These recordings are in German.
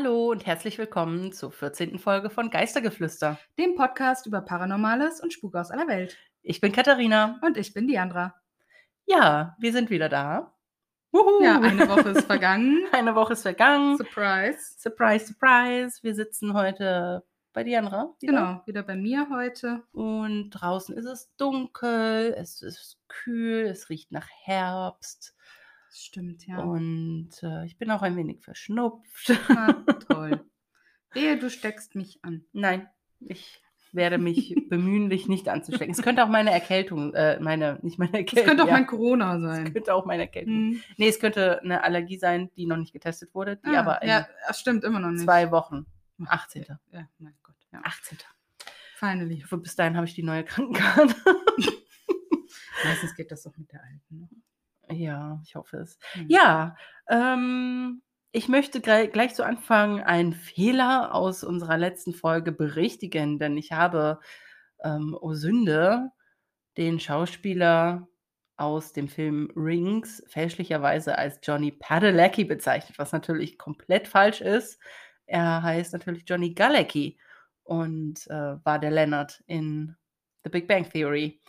Hallo und herzlich willkommen zur 14. Folge von Geistergeflüster. dem Podcast über Paranormales und Spuk aus aller Welt. Ich bin Katharina. Und ich bin Diandra. Ja, wir sind wieder da. Wuhu. Ja, eine Woche ist vergangen. Eine Woche ist vergangen. Surprise. Surprise, surprise. Wir sitzen heute bei Diandra. wieder. Genau, wieder bei mir heute. Und draußen ist es dunkel, es ist kühl, es riecht nach Herbst. Das stimmt, ja. Und äh, ich bin auch ein wenig verschnupft. Ah, toll. Wehe, du steckst mich an. Nein, ich werde mich bemühen, dich nicht anzustecken. Es könnte auch meine Erkältung, äh, meine, nicht meine Erkältung. könnte auch ja, mein Corona es sein. könnte auch meine Erkältung. Hm. Nee, es könnte eine Allergie sein, die noch nicht getestet wurde, die Ah, aber in ja, das stimmt immer noch nicht. zwei Wochen. 18. Ja, mein Gott. Ja. 18. Finally. Hoffe, bis dahin habe ich die neue Krankenkarte. Meistens geht das doch mit der alten. Ja, ich hoffe es. Hm. Ja, ähm, ich möchte gleich, gleich zu Anfang einen Fehler aus unserer letzten Folge berichtigen, denn ich habe ähm, O Sünde, den Schauspieler aus dem Film Rings, fälschlicherweise als Johnny Padalecki bezeichnet, was natürlich komplett falsch ist. Er heißt natürlich Johnny Galecki und äh, war der Leonard in The Big Bang Theory.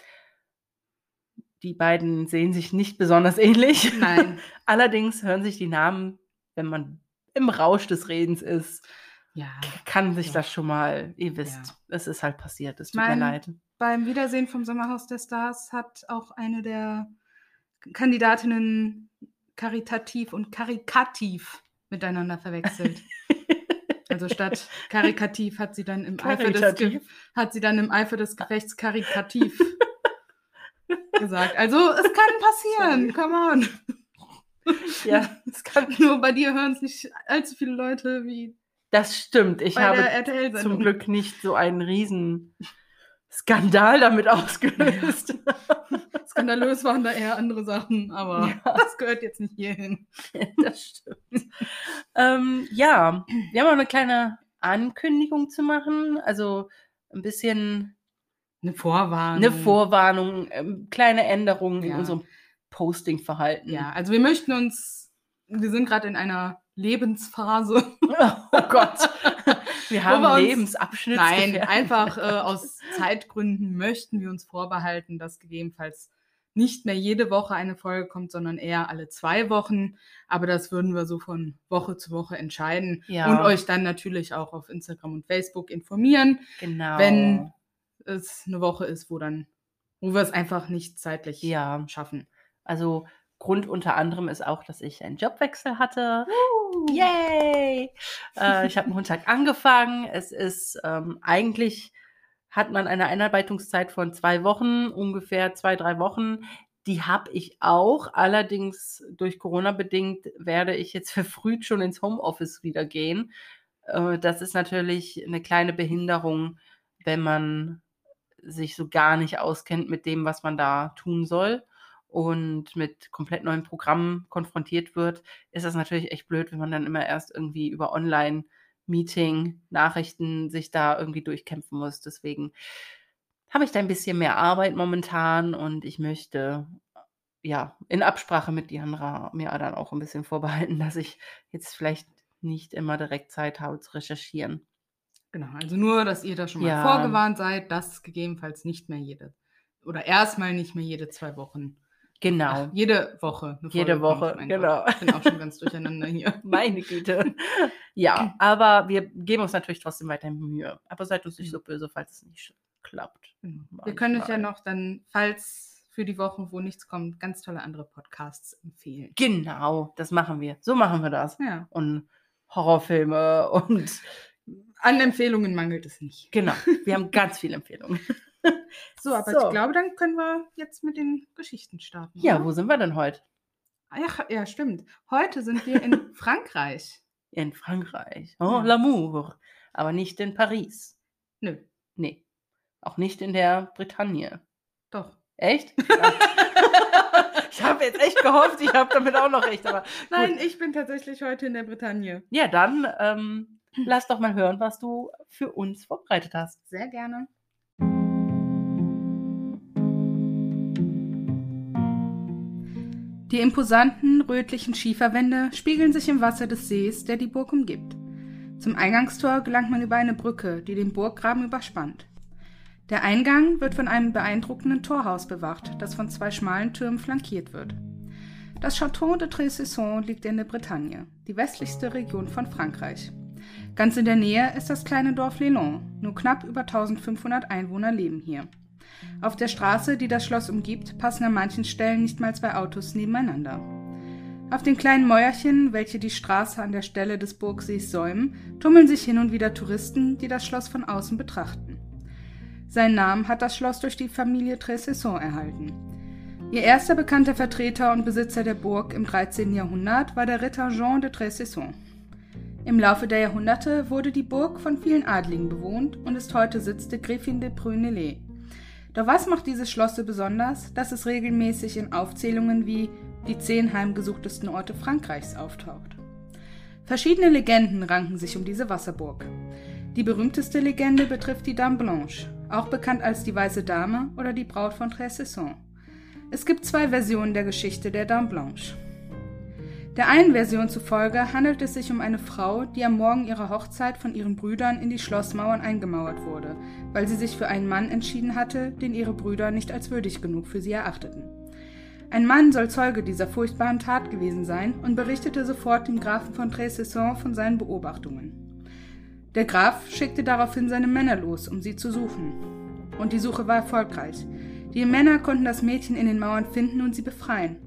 Die beiden sehen sich nicht besonders ähnlich. Nein. Allerdings hören sich die Namen, wenn man im Rausch des Redens ist, Ja. kann sich Ja. das schon mal, ihr wisst, Ja. es ist halt passiert, es tut Mein- mir leid. Beim Wiedersehen vom Sommerhaus der Stars hat auch eine der Kandidatinnen karitativ und karikativ miteinander verwechselt. Also statt karikativ hat sie dann im Eifer des, Ge hat sie dann im Eifer des Gefechts karikativ gesagt. Also es kann passieren, come on. Ja, es kann, Nur bei dir hören es nicht allzu viele Leute wie das stimmt. Ich habe zum Glück nicht so einen riesen Skandal damit ausgelöst. Skandalös waren da eher andere Sachen, aber Ja. das gehört jetzt nicht hierhin. das stimmt. ähm, ja, wir haben auch eine kleine Ankündigung zu machen. Also ein bisschen Eine Vorwarnung. eine Vorwarnung, ähm, kleine Änderungen in Ja. unserem Posting-Verhalten. Ja, also wir möchten uns, wir sind gerade in einer Lebensphase. Oh Gott. Wir haben wir uns- Lebensabschnitt. Nein, einfach äh, aus Zeitgründen möchten wir uns vorbehalten, dass gegebenenfalls nicht mehr jede Woche eine Folge kommt, sondern eher alle zwei Wochen. Aber das würden wir so von Woche zu Woche entscheiden Ja. und euch dann natürlich auch auf Instagram und Facebook informieren, Genau. wenn es eine Woche ist, wo dann, wo wir es einfach nicht zeitlich Ja, schaffen. also Grund unter anderem ist auch, dass ich einen Jobwechsel hatte. Yay! Äh, ich habe Montag angefangen. Es ist ähm, eigentlich hat man eine Einarbeitungszeit von zwei Wochen, ungefähr zwei, drei Wochen. Die habe ich auch. Allerdings durch Corona bedingt werde ich jetzt verfrüht schon ins Homeoffice wieder gehen. Äh, das ist natürlich eine kleine Behinderung, wenn man sich so gar nicht auskennt mit dem, was man da tun soll und mit komplett neuen Programmen konfrontiert wird, ist das natürlich echt blöd, wenn man dann immer erst irgendwie über Online-Meeting, Nachrichten sich da irgendwie durchkämpfen muss. Deswegen habe ich da ein bisschen mehr Arbeit momentan und ich möchte ja in Absprache mit Diandra mir dann auch ein bisschen vorbehalten, dass ich jetzt vielleicht nicht immer direkt Zeit habe zu recherchieren. Genau, also nur, dass ihr da schon mal Ja. vorgewarnt seid, dass gegebenenfalls nicht mehr jede oder erstmal nicht mehr jede zwei Wochen, Genau. ach, jede Woche. Jede Woche, kommt. Genau. Gott, ich bin auch schon ganz durcheinander hier. Meine Güte. Ja, aber wir geben uns natürlich trotzdem weiterhin Mühe. Aber seid uns nicht so böse, falls es nicht klappt. Genau. Wir können euch ja Manchmal. noch dann, falls für die Wochen, wo nichts kommt, ganz tolle andere Podcasts empfehlen. Genau, das machen wir. So machen wir das. Ja. Und Horrorfilme und An Empfehlungen mangelt es nicht. genau, wir haben ganz viele Empfehlungen. So, aber So. ich glaube, dann können wir jetzt mit den Geschichten starten. Ja, oder? wo sind wir denn heute? Ach, ja, stimmt. Heute sind wir in Frankreich. In Frankreich. Oh, Ja. l'amour. Aber nicht in Paris. Nö, Nee. Auch nicht in der Bretagne. doch. Echt? ich habe jetzt echt gehofft, ich habe damit auch noch recht. Aber Nein, ich bin tatsächlich heute in der Bretagne. Ja, dann ähm, lass doch mal hören, was du für uns vorbereitet hast. Sehr gerne. Die imposanten rötlichen Schieferwände spiegeln sich im Wasser des Sees, der die Burg umgibt. Zum Eingangstor gelangt man über eine Brücke, die den Burggraben überspannt. Der Eingang wird von einem beeindruckenden Torhaus bewacht, das von zwei schmalen Türmen flankiert wird. Das Château de Trésesson liegt in der Bretagne, die westlichste Region von Frankreich. Ganz in der Nähe ist das kleine Dorf Lelon. Nur knapp über 1500 Einwohner leben hier. Auf der Straße, die das Schloss umgibt, passen an manchen Stellen nicht mal zwei Autos nebeneinander. Auf den kleinen Mäuerchen, welche die Straße an der Stelle des Burgsees säumen, tummeln sich hin und wieder Touristen, die das Schloss von außen betrachten. Seinen Namen hat das Schloss durch die Familie Tressesson erhalten. Ihr erster bekannter Vertreter und Besitzer der Burg im 13. Jahrhundert war der Ritter Jean de Tressesson. Im Laufe der Jahrhunderte wurde die Burg von vielen Adligen bewohnt und ist heute Sitz der Gräfin de Prunellet. Doch was macht dieses Schloss so besonders, dass es regelmäßig in Aufzählungen wie die zehn heimgesuchtesten Orte Frankreichs auftaucht? Verschiedene Legenden ranken sich um diese Wasserburg. Die berühmteste Legende betrifft die Dame Blanche, auch bekannt als die Weiße Dame oder die Braut von Tressesson. Es gibt zwei Versionen der Geschichte der Dame Blanche. Der einen Version zufolge handelt es sich um eine Frau, die am Morgen ihrer Hochzeit von ihren Brüdern in die Schlossmauern eingemauert wurde, weil sie sich für einen Mann entschieden hatte, den ihre Brüder nicht als würdig genug für sie erachteten. Ein Mann soll Zeuge dieser furchtbaren Tat gewesen sein und berichtete sofort dem Grafen von Trésesson von seinen Beobachtungen. Der Graf schickte daraufhin seine Männer los, um sie zu suchen. Und die Suche war erfolgreich. Die Männer konnten das Mädchen in den Mauern finden und sie befreien.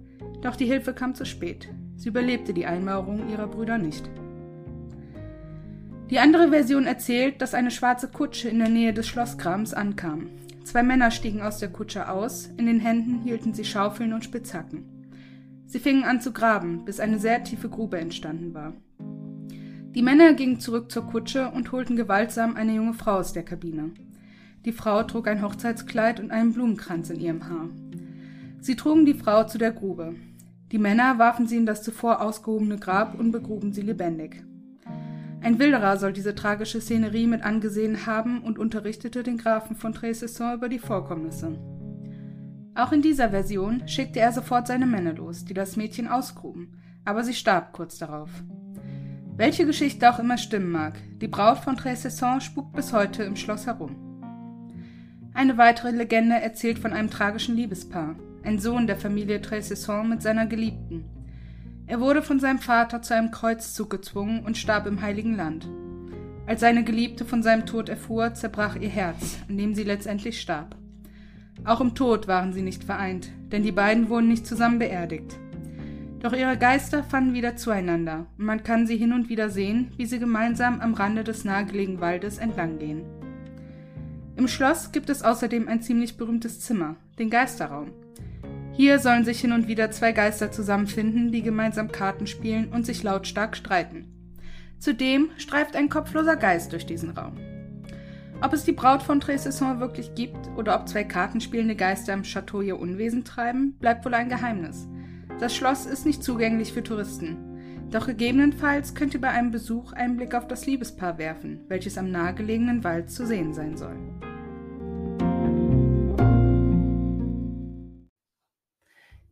Doch die Hilfe kam zu spät. Sie überlebte die Einmauerung ihrer Brüder nicht. Die andere Version erzählt, dass eine schwarze Kutsche in der Nähe des Schlossgrabens ankam. Zwei Männer stiegen aus der Kutsche aus, in den Händen hielten sie Schaufeln und Spitzhacken. Sie fingen an zu graben, bis eine sehr tiefe Grube entstanden war. Die Männer gingen zurück zur Kutsche und holten gewaltsam eine junge Frau aus der Kabine. Die Frau trug ein Hochzeitskleid und einen Blumenkranz in ihrem Haar. Sie trugen die Frau zu der Grube. Die Männer warfen sie in das zuvor ausgehobene Grab und begruben sie lebendig. Ein Wilderer soll diese tragische Szenerie mit angesehen haben und unterrichtete den Grafen von Trésesson über die Vorkommnisse. Auch in dieser Version schickte er sofort seine Männer los, die das Mädchen ausgruben, aber sie starb kurz darauf. Welche Geschichte auch immer stimmen mag, die Braut von Trésesson spukt bis heute im Schloss herum. Eine weitere Legende erzählt von einem tragischen Liebespaar, ein Sohn der Familie Trésesson mit seiner Geliebten. Er wurde von seinem Vater zu einem Kreuzzug gezwungen und starb im Heiligen Land. Als seine Geliebte von seinem Tod erfuhr, zerbrach ihr Herz, an dem sie letztendlich starb. Auch im Tod waren sie nicht vereint, denn die beiden wurden nicht zusammen beerdigt. Doch ihre Geister fanden wieder zueinander, und man kann sie hin und wieder sehen, wie sie gemeinsam am Rande des nahegelegenen Waldes entlanggehen. Im Schloss gibt es außerdem ein ziemlich berühmtes Zimmer, den Geisterraum. Hier sollen sich hin und wieder zwei Geister zusammenfinden, die gemeinsam Karten spielen und sich lautstark streiten. Zudem streift ein kopfloser Geist durch diesen Raum. Ob es die Braut von Trésesson wirklich gibt oder ob zwei kartenspielende Geister im Château ihr Unwesen treiben, bleibt wohl ein Geheimnis. Das Schloss ist nicht zugänglich für Touristen. Doch gegebenenfalls könnt ihr bei einem Besuch einen Blick auf das Liebespaar werfen, welches am nahegelegenen Wald zu sehen sein soll.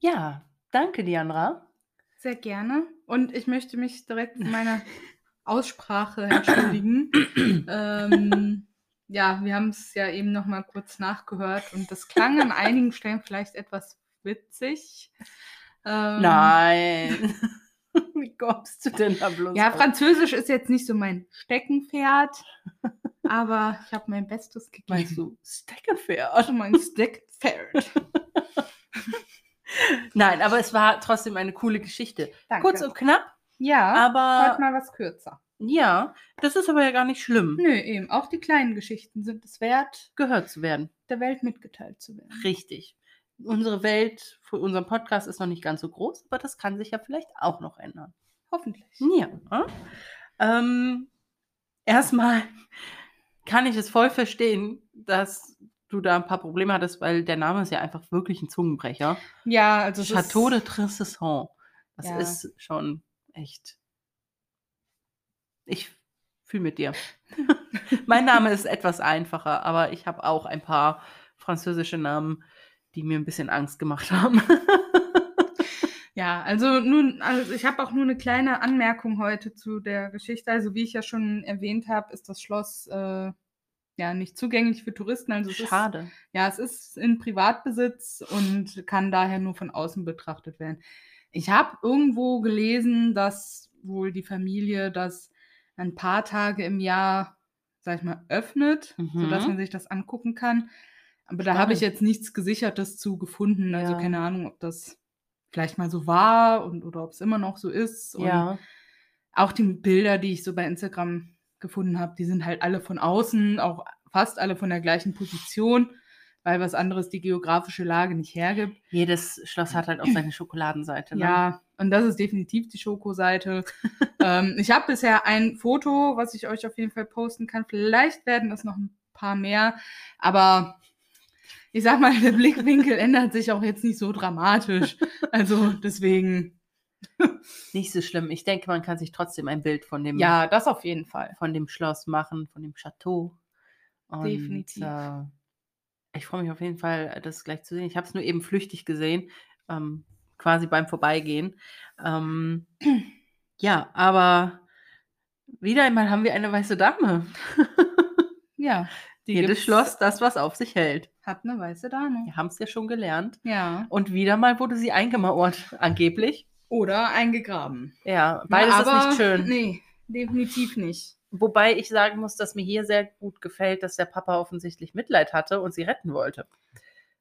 Ja, danke, Diandra. Sehr gerne. Und ich möchte mich direkt für meine Aussprache entschuldigen. ähm, ja, wir haben es ja eben noch mal kurz nachgehört und das klang an einigen Stellen vielleicht etwas witzig. Ähm, Nein. Wie kommst du denn da bloß? Ja, Französisch ist jetzt nicht so mein Steckenpferd, aber ich habe mein Bestes gegeben. Meinst du Steckenpferd? Mein Steckenpferd. Nein, aber es war trotzdem eine coole Geschichte. Danke. Kurz und knapp. Ja, aber heute mal was kürzer. Ja, das ist aber ja gar nicht schlimm. Nö, eben. Auch die kleinen Geschichten sind es wert, gehört zu werden. Der Welt mitgeteilt zu werden. Richtig. Unsere Welt für unseren Podcast ist noch nicht ganz so groß, aber das kann sich ja vielleicht auch noch ändern. Hoffentlich. Ja. Ähm, erstmal kann ich es voll verstehen, dass du da ein paar Probleme hattest, weil der Name ist ja einfach wirklich ein Zungenbrecher. Ja, also Chateau de Tressesson. Das Ja. ist schon echt. Ich fühle mit dir. mein Name ist etwas einfacher, aber ich habe auch ein paar französische Namen, die mir ein bisschen Angst gemacht haben. Ja, also nun, also ich habe auch nur eine kleine Anmerkung heute zu der Geschichte. Also wie ich ja schon erwähnt habe, ist das Schloss äh, ja nicht zugänglich für Touristen. Also es Schade. Ist, ja, es ist in Privatbesitz und kann daher nur von außen betrachtet werden. Ich habe irgendwo gelesen, dass wohl die Familie das ein paar Tage im Jahr, sag ich mal, öffnet, Mhm. sodass man sich das angucken kann. Aber da habe ich jetzt nichts Gesichertes zu gefunden. Also Ja. keine Ahnung, ob das vielleicht mal so war und oder ob es immer noch so ist. Und Ja. auch die Bilder, die ich so bei Instagram gefunden habe, die sind halt alle von außen, auch fast alle von der gleichen Position, weil was anderes die geografische Lage nicht hergibt. Jedes Schloss hat halt auch seine Schokoladenseite. Ne? Ja, und das ist definitiv die Schokoseite. ähm, ich habe bisher ein Foto, was ich euch auf jeden Fall posten kann. Vielleicht werden es noch ein paar mehr, aber ich sag mal, der Blickwinkel ändert sich auch jetzt nicht so dramatisch. Also deswegen, Nicht so schlimm. Ich denke, man kann sich trotzdem ein Bild von dem, ja, das auf jeden Fall. von dem Schloss machen, von dem Chateau. Und, Definitiv. Äh, ich freue mich auf jeden Fall, das gleich zu sehen. Ich habe es nur eben flüchtig gesehen, ähm, quasi beim Vorbeigehen. Ähm, ja, aber wieder einmal haben wir eine weiße Dame. Ja, Jedes Schloss, das was auf sich hält. hat eine weiße Dame. Wir haben es ja schon gelernt. Ja. Und wieder mal wurde sie eingemauert, angeblich. Oder eingegraben. Ja, beides Na, ist nicht schön. Nee, definitiv nicht. Wobei ich sagen muss, dass mir hier sehr gut gefällt, dass der Papa offensichtlich Mitleid hatte und sie retten wollte.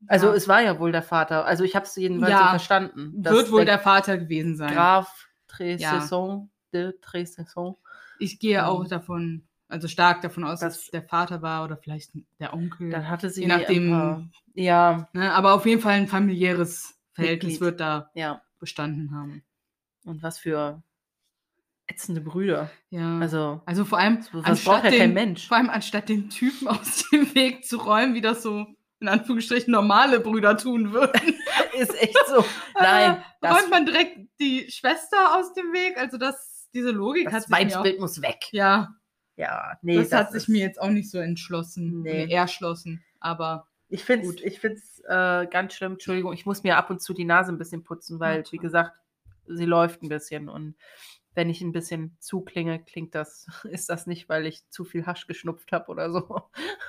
Also Ja. es war ja wohl der Vater. Also ich habe es jedenfalls Ja, so verstanden. dass Wird wohl der Vater gewesen sein. Graf Tresesson, de Tresesson. Ich gehe auch Ähm, davon, also stark davon aus, dass das- es der Vater war oder vielleicht der Onkel. Dann hatte sie Je nachdem- paar- ja, Ne? Aber auf jeden Fall ein familiäres Verhältnis Mitglied. wird da ja. Bestanden haben. Und was für ätzende Brüder. Ja. Also, Also vor allem, was anstatt ja den, Mensch. vor allem anstatt den Typen aus dem Weg zu räumen, wie das so in Anführungsstrichen normale Brüder tun würden. ist echt so. Nein, das, räumt man direkt die Schwester aus dem Weg. Also das, diese Logik hat das sich mir auch, Weibsbild muss weg. ja, Ja, nee, das, hat sich mir jetzt auch nicht so entschlossen, nee. erschlossen. Aber Ich finde es Äh, ganz schlimm. Entschuldigung, ich muss mir ab und zu die Nase ein bisschen putzen, weil, wie gesagt, sie läuft ein bisschen. Und wenn ich ein bisschen zuklinge, klingt das, ist das nicht, weil ich zu viel Hasch geschnupft habe oder so.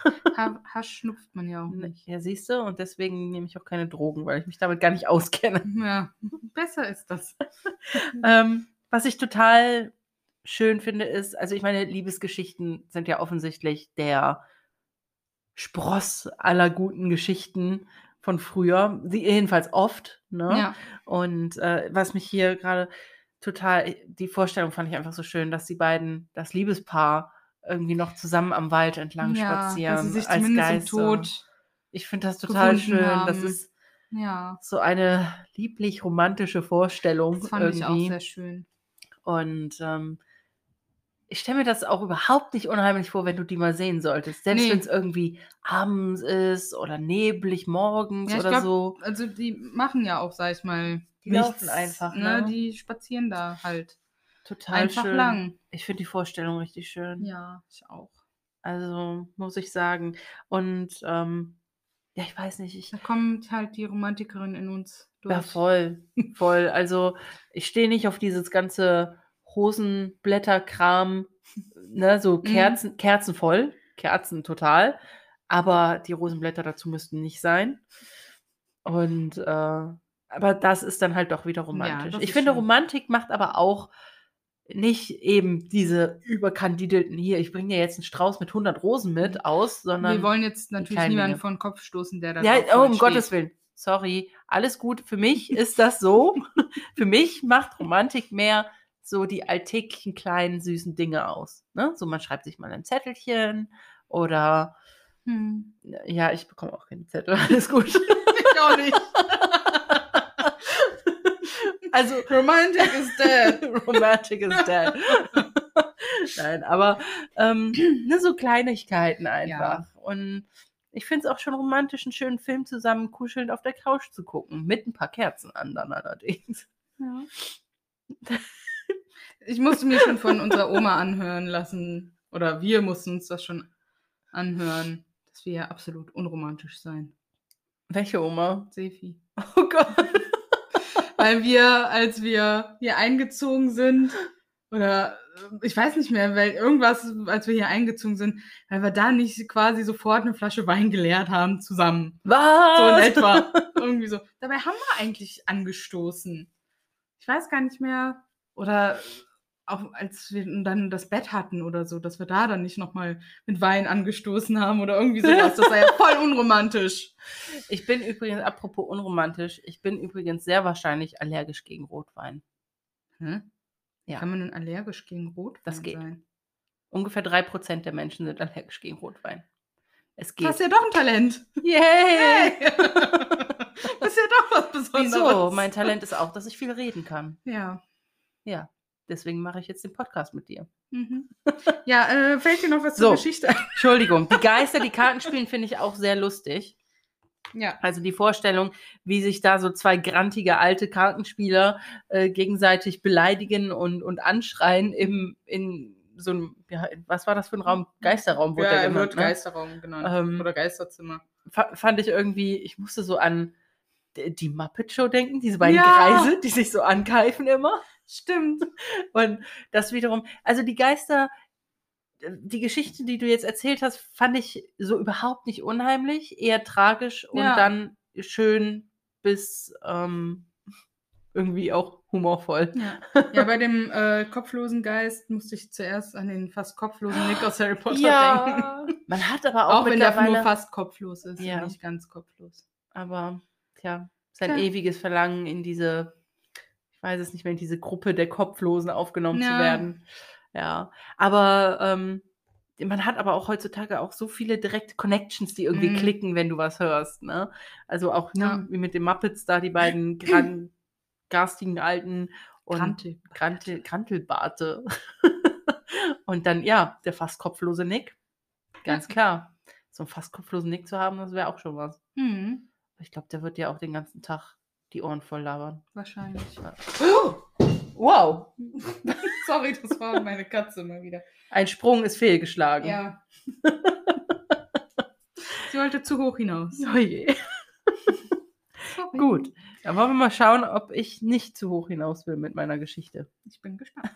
Ha Hasch schnupft man ja auch Ne, nicht. Ja, siehst du, und deswegen nehme ich auch keine Drogen, weil ich mich damit gar nicht auskenne. Ja, besser ist das. ähm, was ich total schön finde, ist, also ich meine, Liebesgeschichten sind ja offensichtlich der Spross aller guten Geschichten von früher. Sie jedenfalls oft, ne? Ja. Und äh, was mich hier gerade total, die Vorstellung fand ich einfach so schön, dass die beiden, das Liebespaar, irgendwie noch zusammen am Wald entlang spazieren. dass sie sich als Geister. Ich finde das total schön. Das haben. ist Ja, so eine lieblich romantische Vorstellung. das fand irgendwie. ich auch sehr schön. Und ähm, ich stelle mir das auch überhaupt nicht unheimlich vor, wenn du die mal sehen solltest. Selbst Nee. wenn es irgendwie abends ist oder neblig morgens Ja, oder glaub, so. Also die machen ja auch, sag ich mal, Die laufen einfach, ne? Die spazieren da halt Total einfach schön. lang. Ich finde die Vorstellung richtig schön. Ja, ich auch. Also muss ich sagen. Und ähm, ja, ich weiß nicht, ich Da kommt halt die Romantikerin in uns durch. Ja, voll, voll. Also ich stehe nicht auf dieses ganze Rosenblätterkram, ne, so Mhm. Kerzen, Kerzen voll, Kerzen total, aber die Rosenblätter dazu müssten nicht sein. Und äh, aber das ist dann halt doch wieder romantisch. das ich finde, schön. Romantik macht aber auch nicht eben diese überkandidelten hier, ich bringe dir jetzt einen Strauß mit 100 Rosen mit aus, sondern Wir wollen jetzt natürlich niemanden vor den Kopf stoßen, der da ja, oh, um voll Gottes steht. Willen. Sorry, alles gut. Für mich ist das so. Für mich macht Romantik mehr so die alltäglichen kleinen süßen Dinge aus. Ne? So, man schreibt sich mal ein Zettelchen oder Hm. ja, ich bekomme auch keine Zettel. Alles gut. Ich auch nicht. Also Romantic is dead. Romantic is dead. Nein, aber ähm, ne, so Kleinigkeiten einfach. Und ich finde es auch schon romantisch, einen schönen Film zusammen kuschelnd auf der Couch zu gucken. Mit ein paar Kerzen an dann allerdings. Ja. Ich musste mir schon von unserer Oma anhören lassen, oder wir mussten uns das schon anhören, dass wir ja absolut unromantisch sein. Welche Oma? Sefi. Oh Gott. weil wir, als wir hier eingezogen sind, oder äh, ich weiß nicht mehr, weil irgendwas, als wir hier eingezogen sind, weil wir da nicht quasi sofort eine Flasche Wein geleert haben zusammen. Was? So in etwa. Irgendwie so. Dabei haben wir eigentlich angestoßen. Ich weiß gar nicht mehr. Oder auch als wir dann das Bett hatten oder so, dass wir da dann nicht nochmal mit Wein angestoßen haben oder irgendwie sowas. Das war ja voll unromantisch. Ich bin übrigens, apropos unromantisch, ich bin übrigens sehr wahrscheinlich allergisch gegen Rotwein. Hm? Ja. Kann man denn allergisch gegen Rotwein Das geht. sein? Ungefähr 3% der Menschen sind allergisch gegen Rotwein. Es geht. Hast ja doch ein Talent. Yay! Hey! das ist ja doch was Besonderes. Wieso? Mein Talent ist auch, dass ich viel reden kann. Ja. Ja. Deswegen mache ich jetzt den Podcast mit dir. Mhm. Ja, äh, fällt dir noch was So. zur Geschichte ein? Entschuldigung. Die Geister, die Karten spielen, finde ich auch sehr lustig. Ja. Also die Vorstellung, wie sich da so zwei grantige alte Kartenspieler äh, gegenseitig beleidigen und, und anschreien im, in so einem, ja, was war das für ein Raum? Geisterraum wurde ja, der er genannt, wird ne? Geisterraum genannt. Ähm, Oder Geisterzimmer. Fa- Fand ich irgendwie, ich musste so an die Muppet Show denken, diese beiden Ja. Greise, die sich so angreifen immer. Stimmt. Und das wiederum, also die Geister, die Geschichte, die du jetzt erzählt hast, fand ich so überhaupt nicht unheimlich, eher tragisch und Ja. dann schön bis ähm, irgendwie auch humorvoll. Ja, ja bei dem äh, kopflosen Geist musste ich zuerst an den fast kopflosen Nick aus Harry Potter denken. Ja, man hat aber auch, Auch wenn er mittlerweile, nur fast kopflos ist Ja. und nicht ganz kopflos. aber tja, sein Tja. ewiges Verlangen in diese, ich weiß es nicht mehr, in diese Gruppe der Kopflosen aufgenommen zu Ja. werden. Ja, aber ähm, man hat aber auch heutzutage auch so viele direkte Connections, die irgendwie Mhm. klicken, wenn du was hörst. Ne? Also auch ne, Ja. wie mit den Muppets da, die beiden gran garstigen Alten und Grantel. Grantel, Grantelbarte. und dann, ja, der fast kopflose Nick. Ganz klar. So einen fast kopflosen Nick zu haben, das wäre auch schon was. Mhm, Ich glaube, der wird ja auch den ganzen Tag die Ohren voll labern. wahrscheinlich. Wow! Sorry, das war meine Katze mal wieder. Ein Sprung ist fehlgeschlagen. Ja. Sie wollte zu hoch hinaus. Oh je. Sorry. Gut, dann wollen wir mal schauen, ob ich nicht zu hoch hinaus will mit meiner Geschichte. Ich bin gespannt.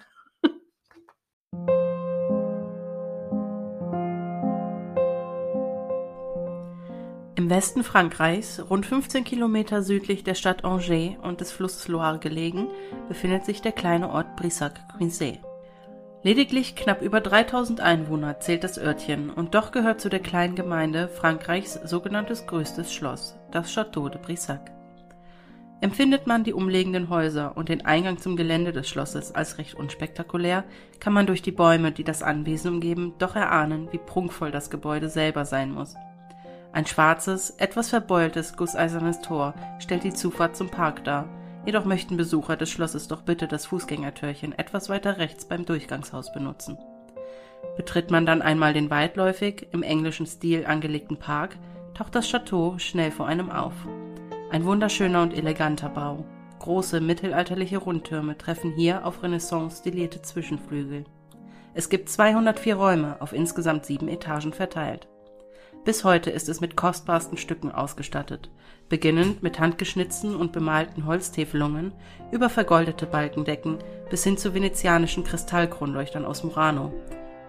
Im Westen Frankreichs, rund 15 Kilometer südlich der Stadt Angers und des Flusses Loire gelegen, befindet sich der kleine Ort Brissac-Quincey. Lediglich knapp über 3000 Einwohner zählt das Örtchen und doch gehört zu der kleinen Gemeinde Frankreichs sogenanntes größtes Schloss, das Château de Brissac. Empfindet man die umliegenden Häuser und den Eingang zum Gelände des Schlosses als recht unspektakulär, kann man durch die Bäume, die das Anwesen umgeben, doch erahnen, wie prunkvoll das Gebäude selber sein muss. Ein schwarzes, etwas verbeultes, gusseisernes Tor stellt die Zufahrt zum Park dar. Jedoch möchten Besucher des Schlosses doch bitte das Fußgängertürchen etwas weiter rechts beim Durchgangshaus benutzen. Betritt man dann einmal den weitläufig, im englischen Stil angelegten Park, taucht das Chateau schnell vor einem auf. Ein wunderschöner und eleganter Bau. Große mittelalterliche Rundtürme treffen hier auf Renaissance stilierte Zwischenflügel. Es gibt 204 Räume auf insgesamt sieben Etagen verteilt. Bis heute ist es mit kostbarsten Stücken ausgestattet, beginnend mit handgeschnitzten und bemalten Holztäfelungen über vergoldete Balkendecken bis hin zu venezianischen Kristallkronleuchtern aus Murano.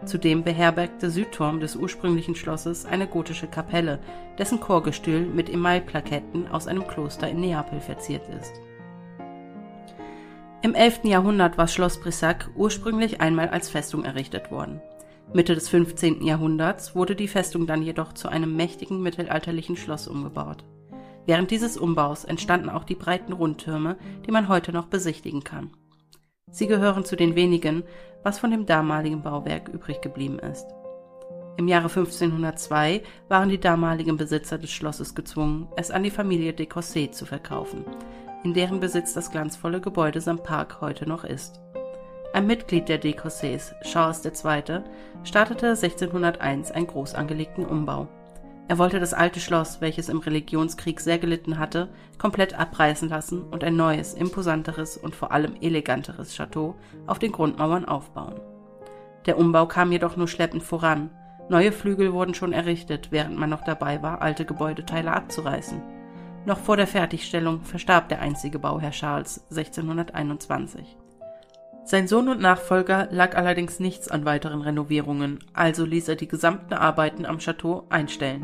Zudem beherbergt der Südturm des ursprünglichen Schlosses eine gotische Kapelle, dessen Chorgestühl mit Emailplaketten aus einem Kloster in Neapel verziert ist. Im 11. Jahrhundert war Schloss Brissac ursprünglich einmal als Festung errichtet worden. Mitte des 15. Jahrhunderts wurde die Festung dann jedoch zu einem mächtigen mittelalterlichen Schloss umgebaut. Während dieses Umbaus entstanden auch die breiten Rundtürme, die man heute noch besichtigen kann. Sie gehören zu den wenigen, was von dem damaligen Bauwerk übrig geblieben ist. Im Jahre 1502 waren die damaligen Besitzer des Schlosses gezwungen, es an die Familie de Cossé zu verkaufen, in deren Besitz das glanzvolle Gebäude samt Park heute noch ist. Ein Mitglied der Decossés, Charles II., startete 1601 einen groß angelegten Umbau. Er wollte das alte Schloss, welches im Religionskrieg sehr gelitten hatte, komplett abreißen lassen und ein neues, imposanteres und vor allem eleganteres Chateau auf den Grundmauern aufbauen. Der Umbau kam jedoch nur schleppend voran. Neue Flügel wurden schon errichtet, während man noch dabei war, alte Gebäudeteile abzureißen. Noch vor der Fertigstellung verstarb der einzige Bauherr Charles 1621. Sein Sohn und Nachfolger lag allerdings nichts an weiteren Renovierungen, also ließ er die gesamten Arbeiten am Château einstellen.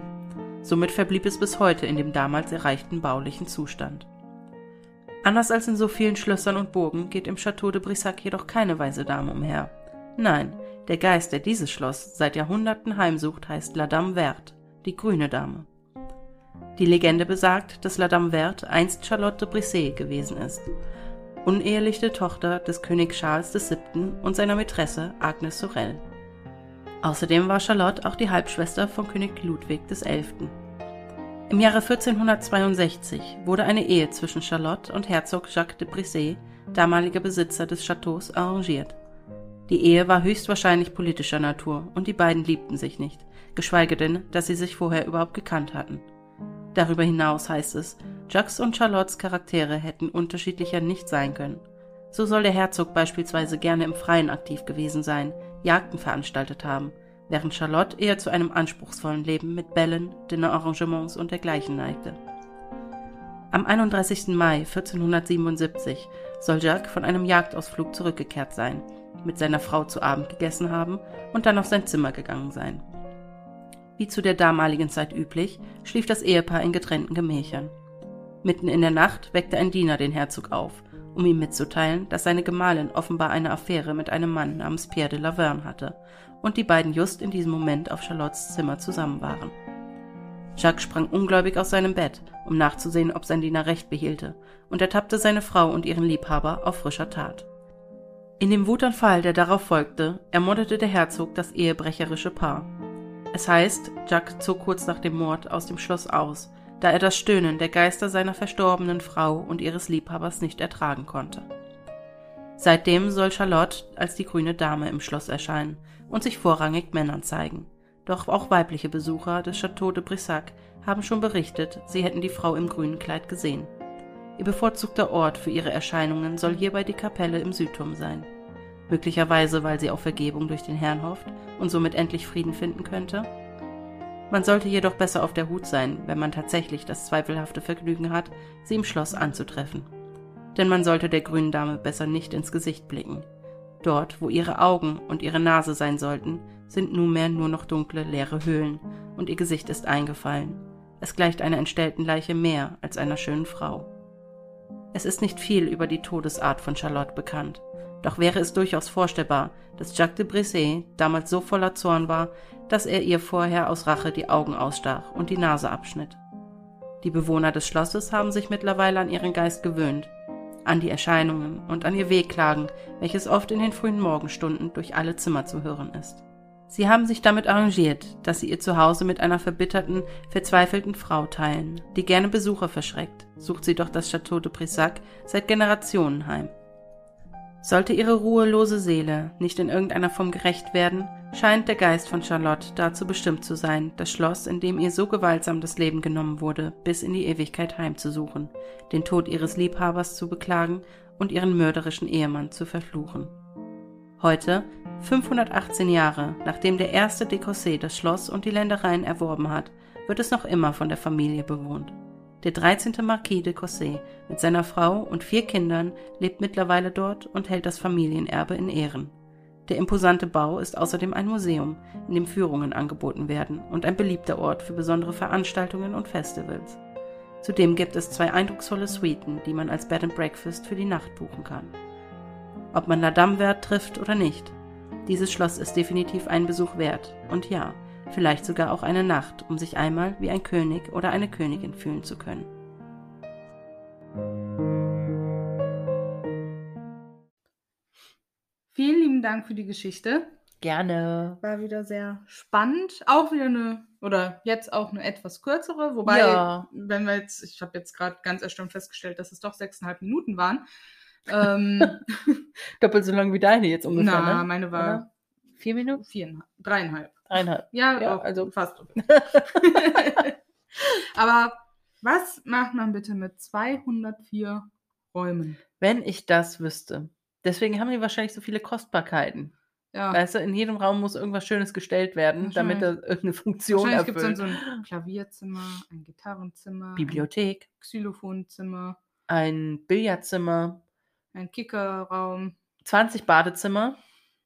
Somit verblieb es bis heute in dem damals erreichten baulichen Zustand. Anders als in so vielen Schlössern und Burgen geht im Château de Brissac jedoch keine weise Dame umher. Nein, der Geist, der dieses Schloss seit Jahrhunderten heimsucht, heißt La Dame Verte, die grüne Dame. Die Legende besagt, dass La Dame Verte einst Charlotte de Brisset gewesen ist, uneheliche Tochter des König Charles VII. und seiner Mätresse Agnes Sorel. Außerdem war Charlotte auch die Halbschwester von König Ludwig XI. Im Jahre 1462 wurde eine Ehe zwischen Charlotte und Herzog Jacques de Brisset, damaliger Besitzer des Châteaus, arrangiert. Die Ehe war höchstwahrscheinlich politischer Natur und die beiden liebten sich nicht, geschweige denn, dass sie sich vorher überhaupt gekannt hatten. Darüber hinaus heißt es, Jacques und Charlottes Charaktere hätten unterschiedlicher nicht sein können. So soll der Herzog beispielsweise gerne im Freien aktiv gewesen sein, Jagden veranstaltet haben, während Charlotte eher zu einem anspruchsvollen Leben mit Bällen, Dinnerarrangements und dergleichen neigte. Am 31. Mai 1477 soll Jacques von einem Jagdausflug zurückgekehrt sein, mit seiner Frau zu Abend gegessen haben und dann auf sein Zimmer gegangen sein. Wie zu der damaligen Zeit üblich, schlief das Ehepaar in getrennten Gemächern. Mitten in der Nacht weckte ein Diener den Herzog auf, um ihm mitzuteilen, dass seine Gemahlin offenbar eine Affäre mit einem Mann namens Pierre de Laverne hatte und die beiden just in diesem Moment auf Charlottes Zimmer zusammen waren. Jacques sprang ungläubig aus seinem Bett, um nachzusehen, ob sein Diener recht behielte, und ertappte seine Frau und ihren Liebhaber auf frischer Tat. In dem Wutanfall, der darauf folgte, ermordete der Herzog das ehebrecherische Paar. Es heißt, Jacques zog kurz nach dem Mord aus dem Schloss aus, da er das Stöhnen der Geister seiner verstorbenen Frau und ihres Liebhabers nicht ertragen konnte. Seitdem soll Charlotte als die grüne Dame im Schloss erscheinen und sich vorrangig Männern zeigen. Doch auch weibliche Besucher des Château de Brissac haben schon berichtet, sie hätten die Frau im grünen Kleid gesehen. Ihr bevorzugter Ort für ihre Erscheinungen soll hierbei die Kapelle im Südturm sein. Möglicherweise, weil sie auf Vergebung durch den Herrn hofft und somit endlich Frieden finden könnte? Man sollte jedoch besser auf der Hut sein, wenn man tatsächlich das zweifelhafte Vergnügen hat, sie im Schloss anzutreffen. Denn man sollte der grünen Dame besser nicht ins Gesicht blicken. Dort, wo ihre Augen und ihre Nase sein sollten, sind nunmehr nur noch dunkle, leere Höhlen, und ihr Gesicht ist eingefallen. Es gleicht einer entstellten Leiche mehr als einer schönen Frau. Es ist nicht viel über die Todesart von Charlotte bekannt, doch wäre es durchaus vorstellbar, dass Jacques de Brisset damals so voller Zorn war, dass er ihr vorher aus Rache die Augen ausstach und die Nase abschnitt. Die Bewohner des Schlosses haben sich mittlerweile an ihren Geist gewöhnt, an die Erscheinungen und an ihr Wehklagen, welches oft in den frühen Morgenstunden durch alle Zimmer zu hören ist. Sie haben sich damit arrangiert, dass sie ihr Zuhause mit einer verbitterten, verzweifelten Frau teilen, die gerne Besucher verschreckt, sucht sie doch das Château de Brissac seit Generationen heim. Sollte ihre ruhelose Seele nicht in irgendeiner Form gerecht werden, scheint der Geist von Charlotte dazu bestimmt zu sein, das Schloss, in dem ihr so gewaltsam das Leben genommen wurde, bis in die Ewigkeit heimzusuchen, den Tod ihres Liebhabers zu beklagen und ihren mörderischen Ehemann zu verfluchen. Heute, 518 Jahre nachdem der erste de das Schloss und die Ländereien erworben hat, wird es noch immer von der Familie bewohnt. Der 13. Marquis de Cossé mit seiner Frau und vier Kindern lebt mittlerweile dort und hält das Familienerbe in Ehren. Der imposante Bau ist außerdem ein Museum, in dem Führungen angeboten werden und ein beliebter Ort für besondere Veranstaltungen und Festivals. Zudem gibt es zwei eindrucksvolle Suiten, die man als Bed and Breakfast für die Nacht buchen kann ob man La Dame Wert trifft oder nicht. Dieses Schloss ist definitiv einen Besuch wert und ja, vielleicht sogar auch eine Nacht, um sich einmal wie ein König oder eine Königin fühlen zu können. Vielen lieben Dank für die Geschichte. Gerne. War wieder sehr spannend. Auch wieder eine, oder jetzt auch eine etwas kürzere. Wobei, ja. wenn wir jetzt, ich habe jetzt gerade ganz erstaunt festgestellt, dass es doch sechseinhalb Minuten waren. Ähm, Doppelt so lang wie deine jetzt ungefähr. Na, ne? meine war Oder? vier Minuten? Viereinhalb. Dreieinhalb. Dreieinhalb. Ja, Ja, auch, also- fast. Aber was macht man bitte mit 204 Räumen? Wenn ich das wüsste. Deswegen haben die wahrscheinlich so viele Kostbarkeiten. Ja. Weißt du, in jedem Raum muss irgendwas Schönes gestellt werden, damit er irgendeine Funktion Wahrscheinlich gibt es dann erfüllt. so ein Klavierzimmer, ein Gitarrenzimmer, Bibliothek, ein Xylophonzimmer, ein Billardzimmer, ein Kickerraum. 20 Badezimmer,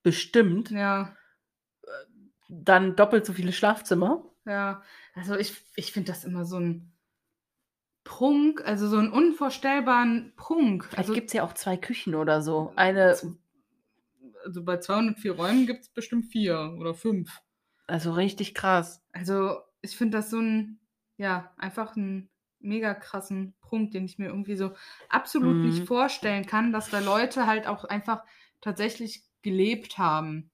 bestimmt. Ja, Dann doppelt so viele Schlafzimmer. ja. Also ich, ich finde das immer so ein Prunk, also so einen unvorstellbaren Prunk. Vielleicht Also, gibt es ja auch zwei Küchen oder so. Eine, also bei 204 Räumen gibt es bestimmt vier oder fünf. also richtig krass. Also ich finde das so ein, ja, einfach ein mega krassen Prunk, den ich mir irgendwie so absolut Mhm. nicht vorstellen kann, dass da Leute halt auch einfach tatsächlich gelebt haben.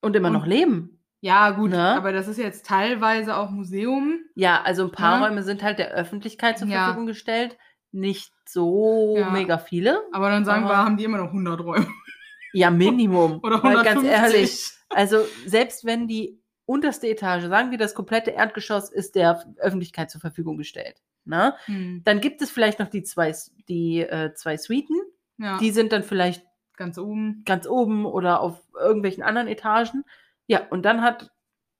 Und immer Und- noch leben. Ja, gut, Ne? aber das ist jetzt teilweise auch Museum. Ja, also ein paar Ja. Räume sind halt der Öffentlichkeit zur Ja. Verfügung gestellt. Nicht so Ja. mega viele. Aber dann sagen wir, Aber- haben die immer noch 100 Räume. Ja, Minimum. Oder Weil 150. ganz ehrlich, also selbst wenn die unterste Etage, sagen wir das komplette Erdgeschoss, ist der Öffentlichkeit zur Verfügung gestellt. Ne? Hm. Dann gibt es vielleicht noch die zwei, die, äh, zwei Suiten. Ja, Die sind dann vielleicht ganz oben. ganz oben oder auf irgendwelchen anderen Etagen. Ja, und dann hat,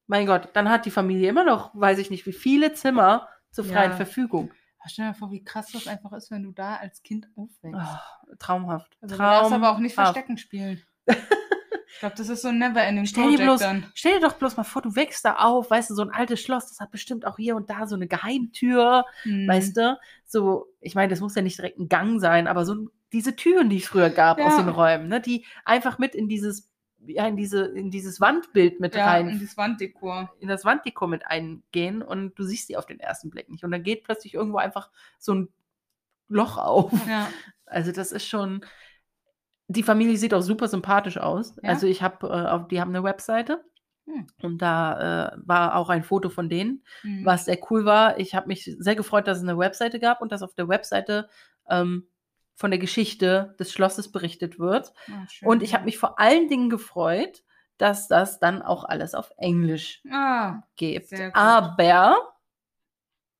mein Gott, dann hat die Familie immer noch, weiß ich nicht, wie viele Zimmer zur freien Ja. Verfügung. Stell dir vor, wie krass das einfach ist, wenn du da als Kind aufwächst. Oh, traumhaft. Also du darfst aber auch nicht traumhaft. Verstecken spielen. ich glaube, das ist so ein Never-Ending Stell dir, bloß, dann. stell dir doch bloß mal vor, du wächst da auf, weißt du, so ein altes Schloss, das hat bestimmt auch hier und da so eine Geheimtür, Hm. weißt du? So, ich meine, das muss ja nicht direkt ein Gang sein, aber so diese Türen, die es früher gab aus Ja. den Räumen, ne, die einfach mit in dieses, ja, in diese, in dieses Wandbild mit Ja, rein in das Wanddekor. in das Wanddekor mit eingehen und du siehst die auf den ersten Blick nicht. Und dann geht plötzlich irgendwo einfach so ein Loch auf. Ja. Also das ist schon. Die Familie sieht auch super sympathisch aus. Ja? Also ich habe, äh, die haben eine Webseite Hm. und da äh, war auch ein Foto von denen, Hm. was sehr cool war. Ich habe mich sehr gefreut, dass es eine Webseite gab und dass auf der Webseite ähm, von der Geschichte des Schlosses berichtet wird. Schön, Und ich habe mich vor allen Dingen gefreut, dass das dann auch alles auf Englisch Ah, gibt. Aber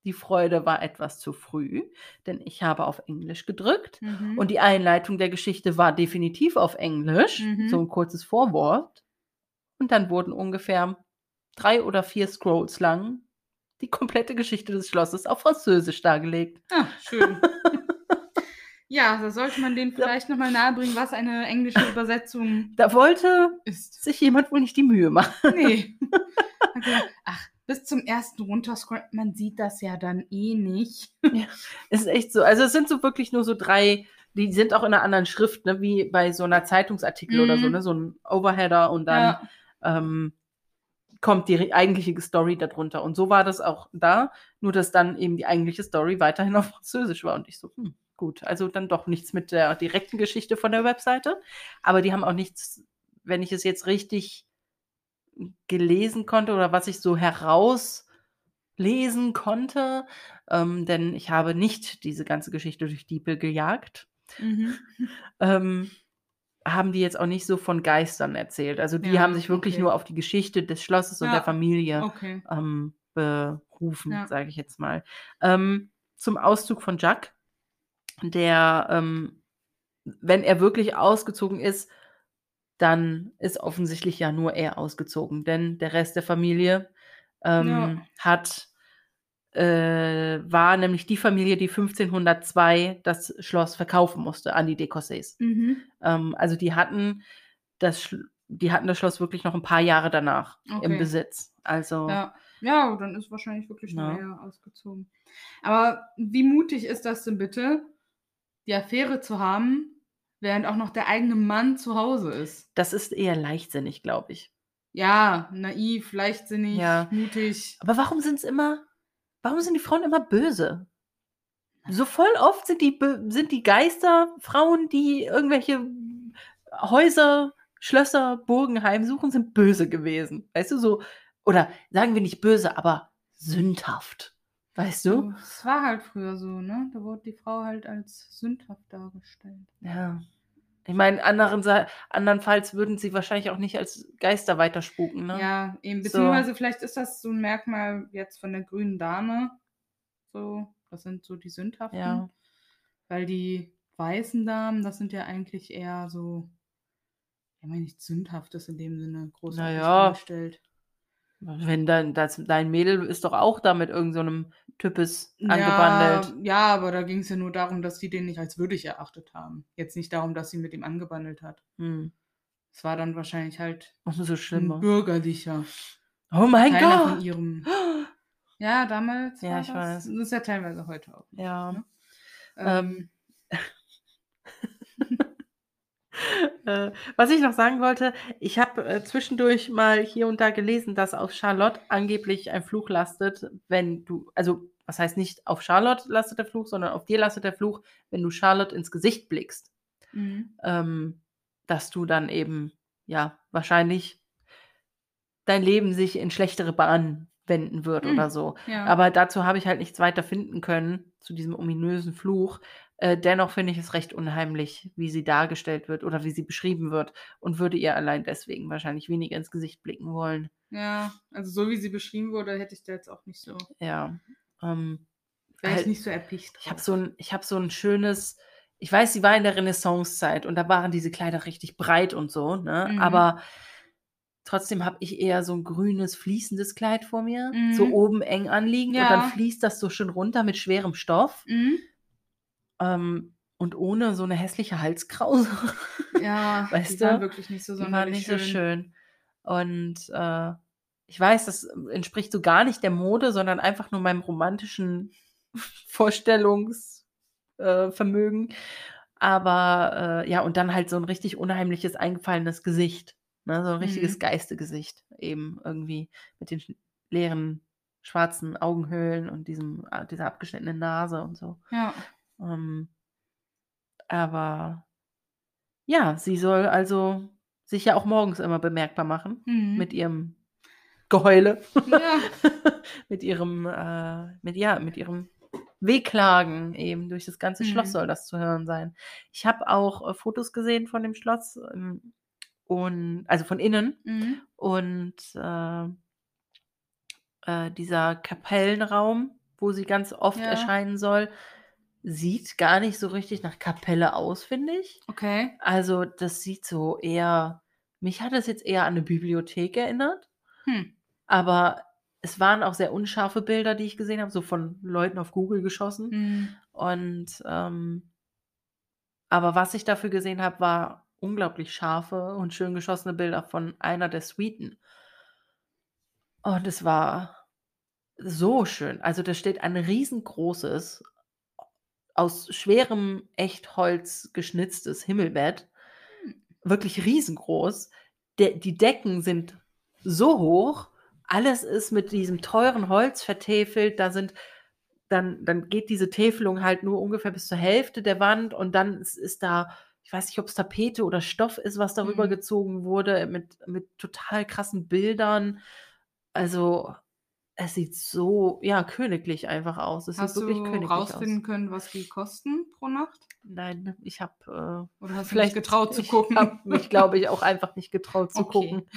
die Freude war etwas zu früh, denn ich habe auf Englisch gedrückt mhm. und die Einleitung der Geschichte war definitiv auf Englisch, Mhm. so ein kurzes Vorwort. Und dann wurden ungefähr drei oder vier Scrolls lang die komplette Geschichte des Schlosses auf Französisch dargelegt. ah, schön. ja, da sollte man denen vielleicht nochmal nahebringen, was eine englische Übersetzung Da wollte ist. sich jemand wohl nicht die Mühe machen. Nee. Okay. Ach, bis zum ersten runterscrollen, man sieht das ja dann eh nicht. Es ist echt so. Also es sind so wirklich nur so drei, die sind auch in einer anderen Schrift, ne, wie bei so einer Zeitungsartikel oder so, Mhm. ne? So ein Overheader und dann Ja. ähm, kommt die eigentliche Story darunter. Und so war das auch da, nur dass dann eben die eigentliche Story weiterhin auf Französisch war. Und ich so, hm, gut, also dann doch nichts mit der direkten Geschichte von der Webseite. Aber die haben auch nichts, wenn ich es jetzt richtig gelesen konnte oder was ich so herauslesen konnte, ähm, denn ich habe nicht diese ganze Geschichte durch Diepel gejagt Mhm. ähm, haben die jetzt auch nicht so von Geistern erzählt. Also die Ja, haben sich wirklich okay. nur auf die Geschichte des Schlosses und Ja, der Familie Okay. ähm, berufen, Ja. sage ich jetzt mal. Ähm, zum Auszug von Jacques, der, ähm, wenn er wirklich ausgezogen ist, dann ist offensichtlich ja nur er ausgezogen, denn der Rest der Familie ähm, Ja. hat äh, war nämlich die Familie, die 1502 das Schloss verkaufen musste an die Decorsets. Mhm. Ähm, also die hatten das, die hatten das Schloss wirklich noch ein paar Jahre danach im Okay. Besitz. Also Ja. ja, dann ist wahrscheinlich wirklich Ja. nur er ausgezogen. Aber wie mutig ist das denn bitte, die Affäre zu haben, während auch noch der eigene Mann zu Hause ist? das ist eher leichtsinnig, glaube ich. Ja, naiv, leichtsinnig, Ja. mutig. Aber warum sind es immer, warum sind die Frauen immer böse? So voll oft sind die, sind die Geister Frauen, die irgendwelche Häuser, Schlösser, Burgen heimsuchen, sind böse gewesen. Weißt du, so, oder sagen wir nicht böse, aber sündhaft. Weißt du? Es war halt früher so, ne? Da wurde die Frau halt als sündhaft dargestellt. Ja. Ich meine, anderen, andernfalls würden sie wahrscheinlich auch nicht als Geister weiterspuken, ne? Ja, eben. So. Beziehungsweise vielleicht ist das so ein Merkmal jetzt von der grünen Dame. So, das sind so die sündhaften. ja, meine nicht sündhaftes in dem Sinne groß Naja. angestellt. Wenn dann das, dein Mädel ist doch auch da mit irgendeinem so Types angebandelt. Ja, ja, aber da ging es ja nur darum, dass sie den nicht als würdig erachtet haben. Jetzt nicht darum, dass sie mit ihm angebandelt hat. Hm. Es war dann wahrscheinlich halt Umso ein schlimmer. bürgerlicher. Oh mein Keiner von Gott! ihrem. Ja, damals. Ja, war ich das. weiß. Das ist ja teilweise heute auch. Ja. Ne? Ähm, Äh, was ich noch sagen wollte, ich habe äh, zwischendurch mal hier und da gelesen, dass auf Charlotte angeblich ein Fluch lastet, wenn du, also was heißt nicht auf Charlotte lastet der Fluch, sondern auf dir lastet der Fluch, wenn du Charlotte ins Gesicht blickst. Mhm. Ähm, dass du dann eben, ja, wahrscheinlich dein Leben sich in schlechtere Bahnen wenden wird Mhm. oder so. Ja. Aber dazu habe ich halt nichts weiter finden können, zu diesem ominösen Fluch. Äh, dennoch finde ich es recht unheimlich, wie sie dargestellt wird oder wie sie beschrieben wird und würde ihr allein deswegen wahrscheinlich weniger ins Gesicht blicken wollen. ja, also so wie sie beschrieben wurde, hätte ich da jetzt auch nicht so, Ja. Ähm, wäre ich Halt, nicht so erpicht. ich habe so ein, ich habe so ein schönes, ich weiß, sie war in der Renaissancezeit und da waren diese Kleider richtig breit und so, ne? Mhm. Aber trotzdem habe ich eher so ein grünes, fließendes Kleid vor mir, so Mhm. oben eng anliegend und Ja. dann fließt das so schön runter mit schwerem Stoff. Mhm. Ähm, und ohne so eine hässliche Halskrause. Ja, Weißt die du? wirklich nicht so Die war sonderlich nicht schön. so schön. Und äh, ich weiß, das entspricht so gar nicht der Mode, sondern einfach nur meinem romantischen Vorstellungsvermögen. Äh. Aber äh, ja, und dann halt so ein richtig unheimliches, eingefallenes Gesicht. Ne? So ein richtiges Mhm. Geistegesicht. Eben irgendwie mit den leeren schwarzen Augenhöhlen und diesem, äh, dieser abgeschnittenen Nase und so. Ja. Ähm, aber ja, sie soll also sich ja auch morgens immer bemerkbar machen Mhm. mit ihrem Geheule, ja. mit ihrem, äh, mit ja, mit ihrem Wehklagen eben durch das ganze Schloss Mhm. soll das zu hören sein. Ich habe auch äh, Fotos gesehen von dem Schloss ähm, und also von innen Mhm. und äh, äh, dieser Kapellenraum, wo sie ganz oft Ja. erscheinen soll, sieht gar nicht so richtig nach Kapelle aus, finde ich. Okay. Also das sieht so eher, mich hat es jetzt eher an eine Bibliothek erinnert, Hm. aber es waren auch sehr unscharfe Bilder, die ich gesehen habe, so von Leuten auf Google geschossen. Mhm. Und ähm, aber was ich dafür gesehen habe, war unglaublich scharfe und schön geschossene Bilder von einer der Suiten. Und es war so schön. Also da steht ein riesengroßes, aus schwerem Echtholz geschnitztes Himmelbett. Hm. Wirklich riesengroß. De die Decken sind so hoch. Alles ist mit diesem teuren Holz vertäfelt. Da sind dann, dann geht diese Täfelung halt nur ungefähr bis zur Hälfte der Wand und dann ist, ist da, ich weiß nicht, ob es Tapete oder Stoff ist, was darüber Mhm. gezogen wurde, mit, mit total krassen Bildern. Also, es sieht so, ja, königlich einfach aus. Es Hast sieht du wirklich königlich rausfinden aus. können, was die kosten pro Nacht? Nein, ich habe äh, Oder hast du vielleicht dich getraut zu ich gucken? habe mich, glaube ich, auch einfach nicht getraut zu Okay. gucken.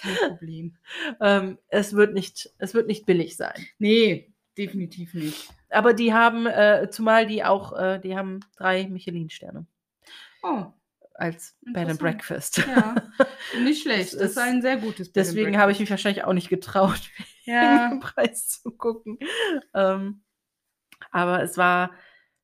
Kein Problem. ähm, es wird nicht, es wird nicht billig sein. Nee, definitiv nicht. Aber die haben, äh, zumal die auch, äh, die haben drei Michelin-Sterne Oh, als Bed and. Breakfast. ja. Nicht schlecht. Das Das ist ein sehr gutes Bed Deswegen habe ich mich wahrscheinlich auch nicht getraut. Ja. den Preis zu gucken. Ähm, aber es war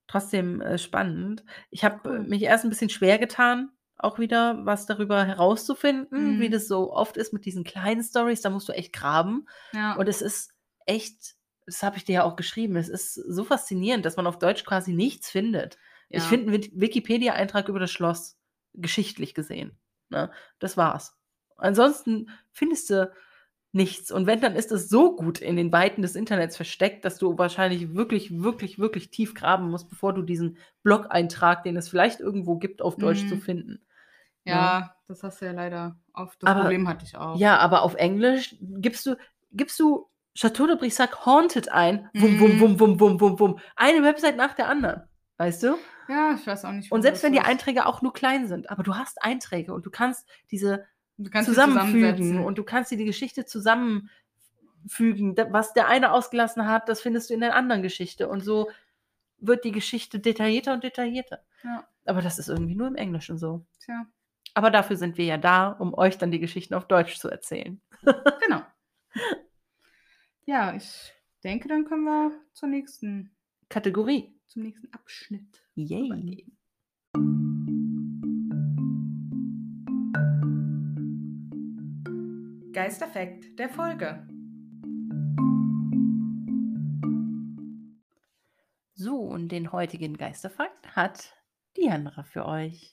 trotzdem äh, spannend. Ich habe Cool. mich erst ein bisschen schwer getan, auch wieder was darüber herauszufinden, wie Mhm. das so oft ist mit diesen kleinen Stories. Da musst du echt graben. ja. Und es ist echt, das habe ich dir ja auch geschrieben, es ist so faszinierend, dass man auf Deutsch quasi nichts findet. Ich Ja. finde einen Wik- Wikipedia-Eintrag über das Schloss, geschichtlich gesehen. Ne? Das war's. Ansonsten findest du nichts. Und wenn, dann ist es so gut in den Weiten des Internets versteckt, dass du wahrscheinlich wirklich, wirklich, wirklich tief graben musst, bevor du diesen Blog-Eintrag, den es vielleicht irgendwo gibt, auf Deutsch zu Mhm. finden. ja, das hast du ja leider oft. Das Aber- Problem hatte ich auch. Ja, aber auf Englisch gibst du, gibst du Chateau de Brissac Haunted ein. Wum, wum, Mhm. wum, wum, wum, wum, wum. Eine Website nach der anderen. Weißt du? Ja, ich weiß auch nicht. Und selbst wenn die ist. Einträge auch nur klein sind, aber du hast Einträge und du kannst diese du kannst zusammenfügen und du kannst dir die Geschichte zusammenfügen. Was der eine ausgelassen hat, das findest du in der anderen Geschichte. Und so wird die Geschichte detaillierter und detaillierter. Ja. Aber das ist irgendwie nur im Englischen so. Tja. Aber dafür sind wir ja da, um euch dann die Geschichten auf Deutsch zu erzählen. Genau. Ja, ich denke, dann können wir zur nächsten, Kategorie. zum nächsten Abschnitt Yay. übergehen. Geisterfakt der Folge. So, und den heutigen Geisterfakt hat Diandra für euch.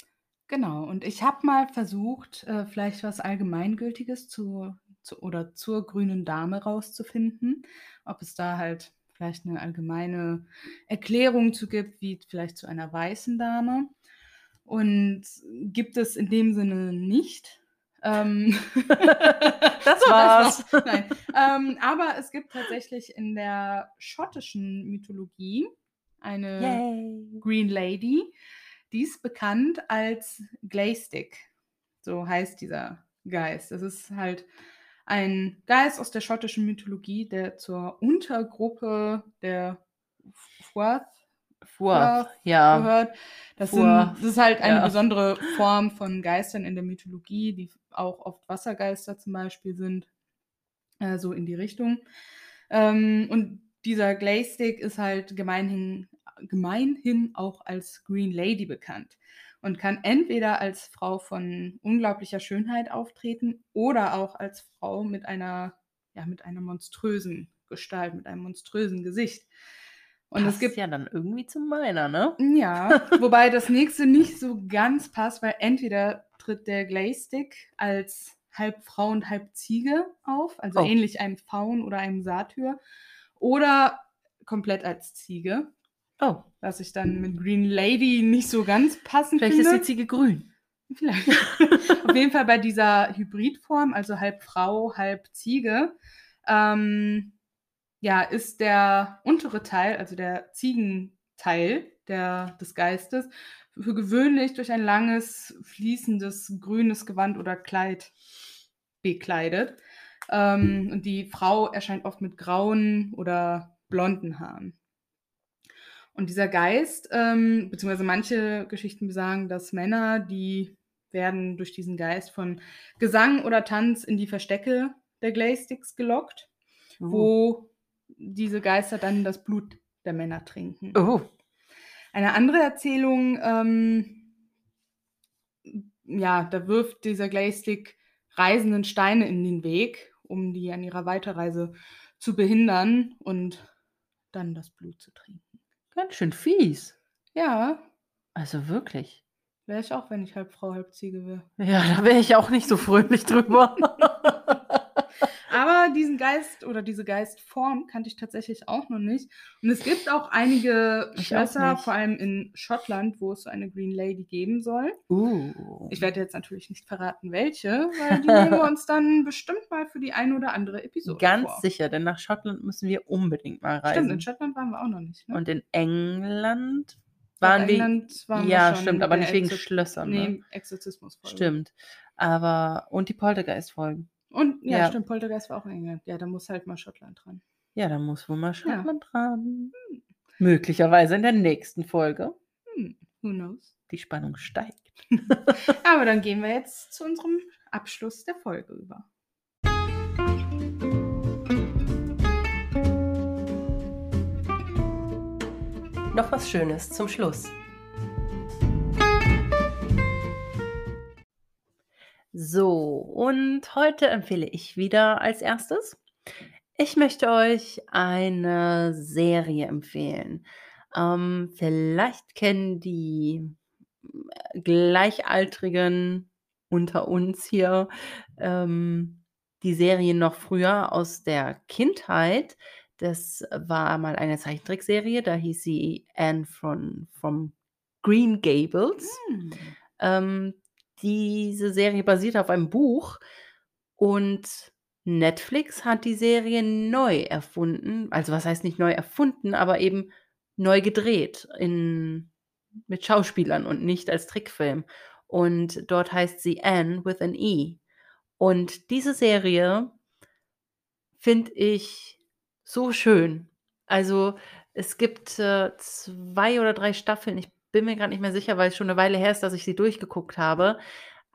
Genau, und ich habe mal versucht, äh, vielleicht was Allgemeingültiges zu, zu, oder zur grünen Dame rauszufinden. Ob es da halt vielleicht eine allgemeine Erklärung zu gibt, wie vielleicht zu einer weißen Dame. Und gibt es in dem Sinne nicht. Ähm, Das war's. Nein. Ähm, aber es gibt tatsächlich in der schottischen Mythologie eine Yay. Green Lady. Die ist bekannt als Glaystick. So heißt dieser Geist. Das ist halt ein Geist aus der schottischen Mythologie, der zur Untergruppe der Fuath ja. gehört. Das, sind, das ist halt eine ja. besondere Form von Geistern in der Mythologie, die auch oft Wassergeister zum Beispiel sind. Äh, so in die Richtung. Ähm, und dieser Glaystick ist halt gemeinhin, gemeinhin auch als Green Lady bekannt und kann entweder als Frau von unglaublicher Schönheit auftreten oder auch als Frau mit einer, ja, mit einer monströsen Gestalt, mit einem monströsen Gesicht. Und Passt es gibt ja dann irgendwie zu meiner, ne? ja, wobei das nächste nicht so ganz passt, weil entweder tritt der Glaystick als halb Frau und halb Ziege auf, also Oh. ähnlich einem Faun oder einem Satyr, oder komplett als Ziege, Oh, was ich dann mit Green Lady nicht so ganz passend vielleicht finde. ist die Ziege grün. Vielleicht. Auf jeden Fall bei dieser Hybridform, also halb Frau, halb Ziege, ähm, ja, ist der untere Teil, also der Ziegenteil der, des Geistes, für gewöhnlich durch ein langes, fließendes, grünes Gewand oder Kleid bekleidet. Ähm, und die Frau erscheint oft mit grauen oder blonden Haaren. Und dieser Geist, ähm, beziehungsweise manche Geschichten besagen, dass Männer, die werden durch diesen Geist von Gesang oder Tanz in die Verstecke der Glaysticks gelockt, Oh. wo diese Geister dann das Blut der Männer trinken. Oh. Eine andere Erzählung, ähm, ja, da wirft dieser Glaystick Reisenden Steine in den Weg, um die an ihrer Weiterreise zu behindern und dann das Blut zu trinken. Ganz schön fies. Ja, Also wirklich. wäre ich auch, wenn ich halb Frau, halb Ziege wäre. Ja, da wäre ich auch nicht so fröhlich drüber. Aber diesen Geist oder diese Geistform kannte ich tatsächlich auch noch nicht. Und es gibt auch einige Ich Schlösser, vor allem in Schottland, wo es so eine Green Lady geben soll. uh. Ich werde jetzt natürlich nicht verraten, welche, weil die nehmen wir uns dann bestimmt mal für die eine oder andere Episode Ganz vor. sicher, denn nach Schottland müssen wir unbedingt mal reisen. Stimmt, in Schottland waren wir auch noch nicht. Ne? Und in England waren wir. England waren wir ja, schon stimmt, aber nicht wegen Exor- Schlössern. Nee, Ne? Exorzismus. Stimmt. Aber, und die Poltergeist-Folgen. Und ja, Ja. stimmt, Poltergeist war auch in England. Ja, da muss halt mal Schottland dran. Ja, da muss wohl mal Schottland dran. Möglicherweise in der nächsten Folge. Hm, who knows? Die Spannung steigt. Aber dann gehen wir jetzt zu unserem Abschluss der Folge über. Noch was Schönes zum Schluss. So, und heute empfehle ich wieder als erstes. Ich möchte euch eine Serie empfehlen. Ähm, vielleicht kennen die äh, Gleichaltrigen unter uns hier ähm, die Serie noch früher aus der Kindheit. Das war mal eine Zeichentrickserie, da hieß sie Anne from, from Green Gables. Hm. Ähm, diese Serie basiert auf einem Buch und Netflix hat die Serie neu erfunden. Also was heißt nicht neu erfunden, aber eben neu gedreht in, mit Schauspielern und nicht als Trickfilm. Und dort heißt sie Anne with an E. Und diese Serie finde ich so schön. Also es gibt äh, zwei oder drei Staffeln. Ich bin mir gerade nicht mehr sicher, weil es schon eine Weile her ist, dass ich sie durchgeguckt habe.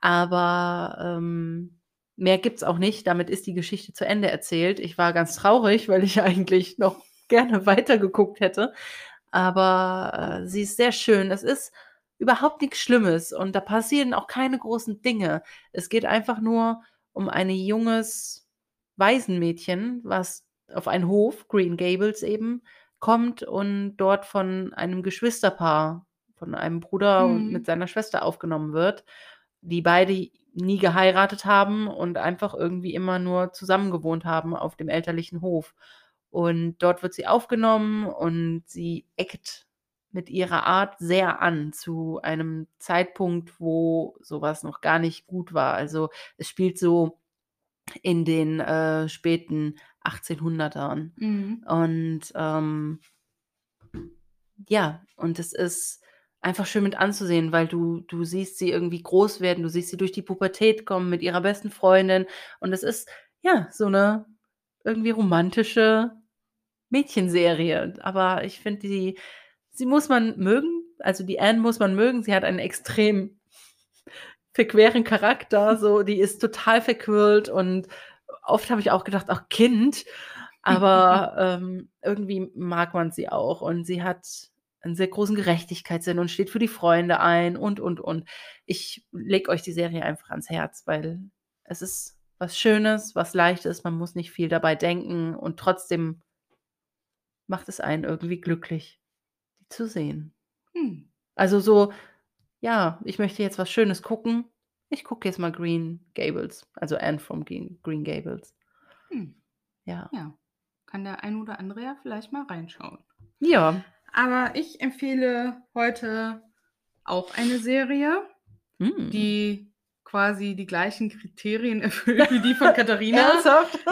Aber ähm, mehr gibt's auch nicht. Damit ist die Geschichte zu Ende erzählt. Ich war ganz traurig, weil ich eigentlich noch gerne weitergeguckt hätte. Aber äh, sie ist sehr schön. Es ist überhaupt nichts Schlimmes und da passieren auch keine großen Dinge. Es geht einfach nur um ein junges Waisenmädchen, was auf einen Hof, Green Gables eben, kommt und dort von einem Geschwisterpaar, von einem Bruder Mhm. mit seiner Schwester aufgenommen wird, die beide nie geheiratet haben und einfach irgendwie immer nur zusammen gewohnt haben auf dem elterlichen Hof. Und dort wird sie aufgenommen und sie eckt mit ihrer Art sehr an zu einem Zeitpunkt, wo sowas noch gar nicht gut war. Also es spielt so in den äh, späten 1800ern. Mhm. Und ähm, ja, und es ist einfach schön mit anzusehen, weil du, du siehst sie irgendwie groß werden, du siehst sie durch die Pubertät kommen mit ihrer besten Freundin. Und es ist ja so eine irgendwie romantische Mädchenserie. Aber ich finde, die, sie muss man mögen. Also die Anne muss man mögen. Sie hat einen extrem verqueren Charakter. So, die ist total verquirlt und oft habe ich auch gedacht, ach Kind. Aber ähm, irgendwie mag man sie auch und sie hat einen sehr großen Gerechtigkeitssinn und steht für die Freunde ein und, und, und. Ich lege euch die Serie einfach ans Herz, weil es ist was Schönes, was Leichtes, man muss nicht viel dabei denken und trotzdem macht es einen irgendwie glücklich, die zu sehen. Hm. Also so, ja, ich möchte jetzt was Schönes gucken. Ich gucke jetzt mal Green Gables, also Anne from Green, Green Gables. Hm. Ja. Ja, kann der ein oder andere ja vielleicht mal reinschauen. Ja. Aber ich empfehle heute auch eine Serie, Hm. die quasi die gleichen Kriterien erfüllt wie die von Katharina.